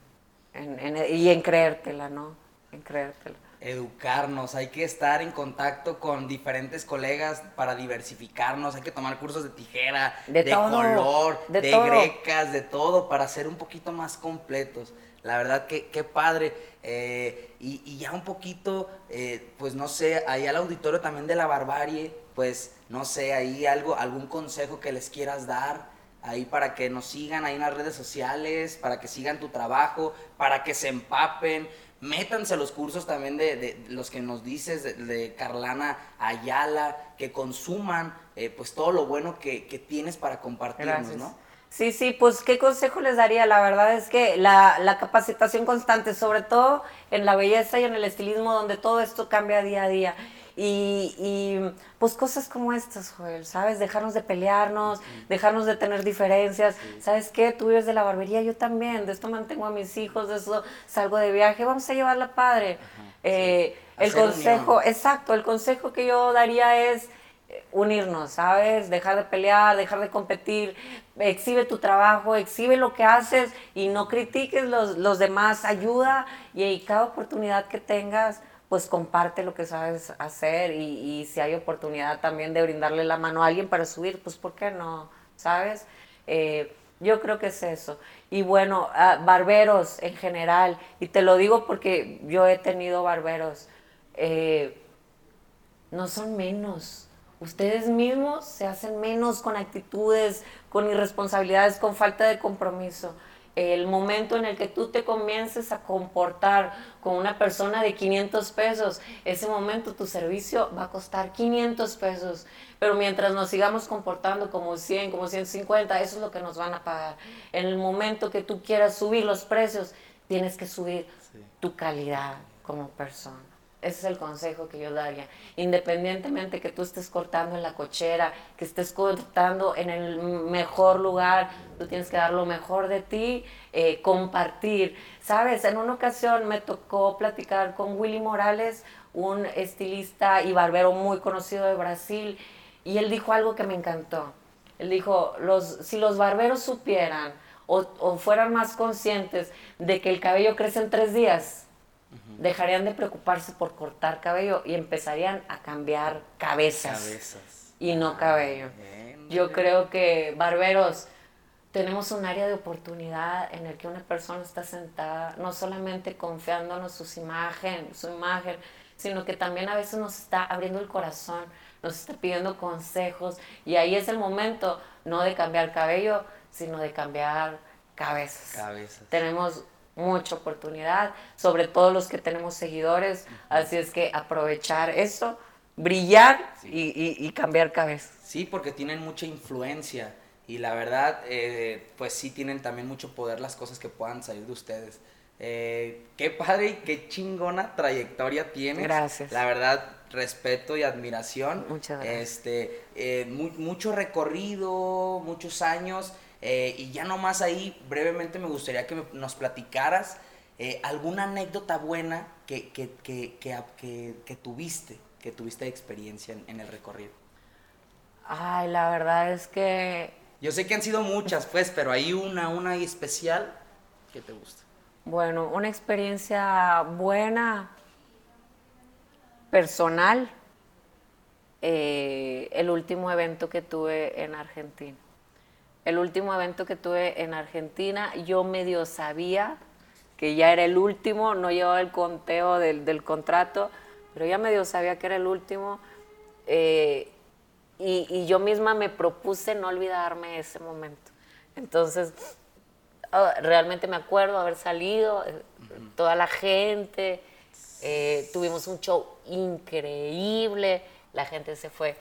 y en creértela, ¿no? En creértela. educarnos, hay que estar en contacto con diferentes colegas para diversificarnos, hay que tomar cursos de tijera, De de, todo, color, de de, todo. grecas, de todo, para ser un poquito más completos. La verdad que qué padre. eh, y, y ya un poquito, eh, pues no sé, ahí al auditorio también de la barbarie, pues no sé, ahí algo, algún consejo que les quieras dar, ahí para que nos sigan ahí en las redes sociales, para que sigan tu trabajo, para que se empapen. Métanse a los cursos también de, de los que nos dices, de, de Carlana Ayala, que consuman eh, pues todo lo bueno que, que tienes para compartirnos, Gracias. ¿no? Sí, sí, pues qué consejo les daría. La verdad es que la, la capacitación constante, sobre todo en la belleza y en el estilismo, donde todo esto cambia día a día. Y, y, pues cosas como estas, Joel, ¿sabes? Dejarnos de pelearnos, dejarnos de tener diferencias. ¿Sabes qué? Tú eres de la barbería, yo también. De esto mantengo a mis hijos, de eso salgo de viaje. Vamos a llevarla padre. Eh, El consejo, unión. exacto, el consejo que yo daría es unirnos, ¿sabes? Dejar de pelear, dejar de competir, exhibe tu trabajo, exhibe lo que haces y no critiques los, los demás, ayuda y, y cada oportunidad que tengas, pues comparte lo que sabes hacer y, y si hay oportunidad también de brindarle la mano a alguien para subir, pues ¿por qué no? ¿Sabes? Eh, yo creo que es eso. Y bueno, ah, barberos en general, y te lo digo porque yo he tenido barberos. eh, no son menos. Ustedes mismos se hacen menos con actitudes, con irresponsabilidades, con falta de compromiso. El momento en el que tú te comiences a comportar con una persona de 500 pesos, ese momento tu servicio va a costar 500 pesos. Pero mientras nos sigamos comportando como 100, como 150, eso es lo que nos van a pagar. En el momento que tú quieras subir los precios, tienes que subir tu calidad como persona. Ese es el consejo que yo daría. Independientemente que tú estés cortando en la cochera, que estés cortando en el mejor lugar, tú tienes que dar lo mejor de ti, eh, compartir. Sabes, en una ocasión me tocó platicar con Willy Morales, un estilista y barbero muy conocido de Brasil, y él dijo algo que me encantó. Él dijo, los, si los barberos supieran o, o fueran más conscientes de que el cabello crece en tres días, dejarían de preocuparse por cortar cabello y empezarían a cambiar cabezas, Cabezas. y no cabello. Bien, Yo bien. creo que barberos tenemos un área de oportunidad en el que una persona está sentada, no solamente confiándonos sus imagen, su imagen, sino que también a veces nos está abriendo el corazón, nos está pidiendo consejos y ahí es el momento no de cambiar cabello, sino de cambiar cabezas Cabezas. tenemos mucha oportunidad, sobre todo los que tenemos seguidores, así es que aprovechar eso, brillar y, y- y cambiar cabeza. Sí, porque tienen mucha influencia y la verdad, eh, pues sí tienen también mucho poder las cosas que puedan salir de ustedes. Eh, qué padre y qué chingona trayectoria tienes. Gracias. La verdad, respeto y admiración. Muchas gracias. Este, eh, mu- mucho recorrido, muchos años. Eh, y ya nomás ahí, brevemente me gustaría que me- nos platicaras eh, alguna anécdota buena que, que, que, que, tuviste, que tuviste de experiencia en- en el recorrido. Ay, la verdad es que, Yo sé que han sido muchas, pues, pero hay una, una especial que te gusta. bueno, una experiencia buena, personal, eh, el último evento que tuve en Argentina. El último evento que tuve en Argentina, yo medio sabía que ya era el último, no llevaba el conteo del, del contrato, pero ya medio sabía que era el último. eh, y, y yo misma me propuse no olvidarme de ese momento. Entonces, ah, realmente me acuerdo haber salido, eh, toda la gente, eh, tuvimos un show increíble, la gente se fue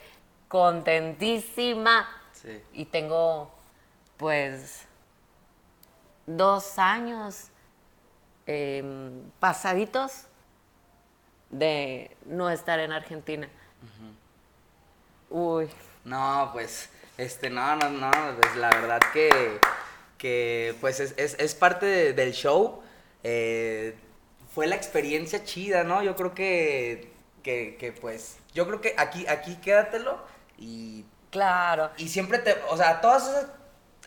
contentísima Sí. y tengo pues dos años em, pasaditos de no estar en Argentina. Uy, No, pues, este, no, no, no, pues la verdad que, que pues es, es, es parte de- del show. eh, fue la experiencia chida, ¿no? Yo creo que, que, que, pues, yo creo que aquí, aquí quédatelo y, claro. y siempre te, o sea, todas esas,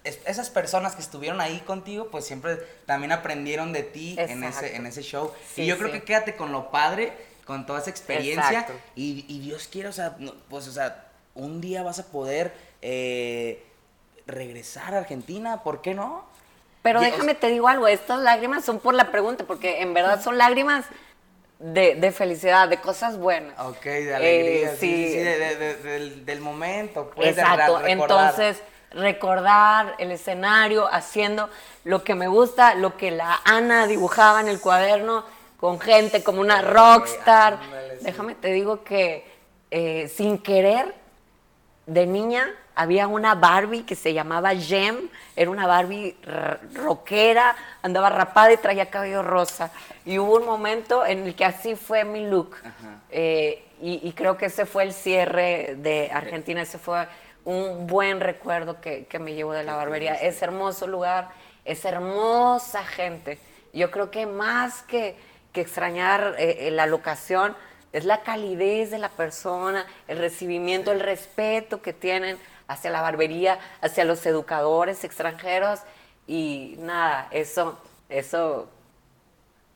es- esas personas que estuvieron ahí contigo, pues siempre también aprendieron de ti en ese, en ese show. Sí, y yo creo que quédate con lo padre con toda esa experiencia. Y, y Dios quiere, o sea, no, pues, o sea, un día vas a poder eh, regresar a Argentina, ¿por qué no? Pero o déjame te digo algo, estas lágrimas son por la pregunta, porque en verdad son lágrimas de, de felicidad, de cosas buenas. Ok, de alegría, Eh, sí, sí, sí. sí, de- de- de- del, del momento, pues, Exacto, entonces recordar el escenario haciendo lo que me gusta, lo que la Ana dibujaba en el cuaderno con gente como una rockstar. ándale, sí. Déjame te digo que eh, sin querer, de niña, había una Barbie que se llamaba Gem, era una Barbie rockera, andaba rapada y traía cabello rosa. Y hubo un momento en el que así fue mi look. Eh, y, y creo que ese fue el cierre de Argentina, ese fue un buen recuerdo que, que me llevo de la barbería. Es hermoso lugar, es hermosa gente. Yo creo que más que, que extrañar eh, eh, la locación, es la calidez de la persona, el recibimiento, el respeto que tienen hacia la barbería, hacia los educadores extranjeros. Y nada, eso, eso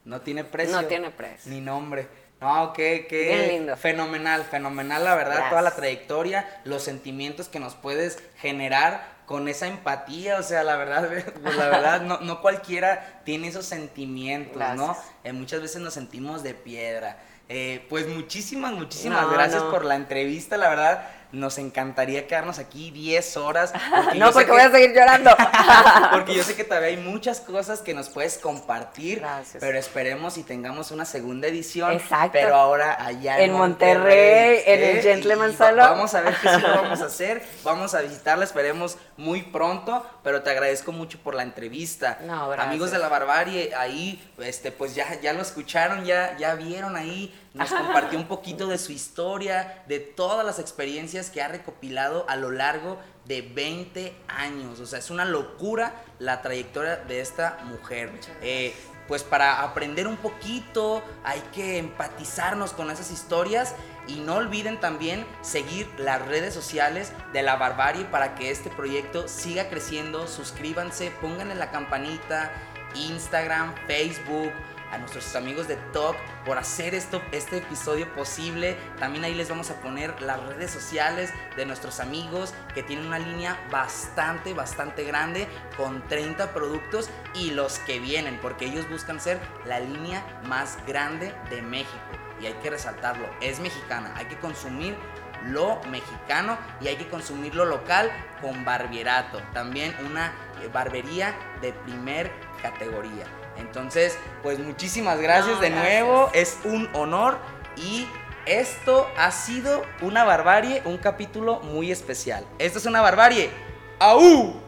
No tiene precio. No tiene precio. Ni nombre. No, qué, qué Bien lindo. fenomenal, fenomenal la verdad, Gracias. toda la trayectoria, los sentimientos que nos puedes generar con esa empatía, o sea, la verdad, pues la verdad, no, no cualquiera tiene esos sentimientos, ¿no? Eh, muchas veces nos sentimos de piedra. Eh, pues muchísimas, muchísimas No, gracias no. por la entrevista, la verdad, nos encantaría quedarnos aquí 10 horas. porque no, porque que- voy a seguir llorando. porque yo sé que todavía hay muchas cosas que nos puedes compartir, Gracias. pero esperemos y tengamos una segunda edición. Exacto. Pero ahora allá en, En Monterrey, en el ¿eh? Gentleman Y Salon. Vamos a ver qué sí lo vamos a hacer. Vamos a visitarla, esperemos muy pronto, pero te agradezco mucho por la entrevista. No. Amigos de la barbarie, ahí, este, pues ya, ya lo escucharon, ya, ya vieron ahí, nos compartió un poquito de su historia, de todas las experiencias que ha recopilado a lo largo de 20 años. O sea, es una locura la trayectoria de esta mujer. Eh, pues para aprender un poquito hay que empatizarnos con esas historias y no olviden también seguir las redes sociales de la barbarie para que este proyecto siga creciendo. Suscríbanse, pónganle la campanita, Instagram, Facebook, a nuestros amigos de Talk por hacer esto, este episodio posible. También ahí les vamos a poner las redes sociales de nuestros amigos que tienen una línea bastante, bastante grande con 30 productos y los que vienen, porque ellos buscan ser la línea más grande de México. Y hay que resaltarlo, es mexicana, hay que consumir lo mexicano y hay que consumir lo local con Barbierato, también una barbería de primer categoría. Entonces, pues muchísimas gracias No, de gracias. nuevo, es un honor y esto ha sido una barbarie, un capítulo muy especial. Esto es una barbarie. ¡Aú!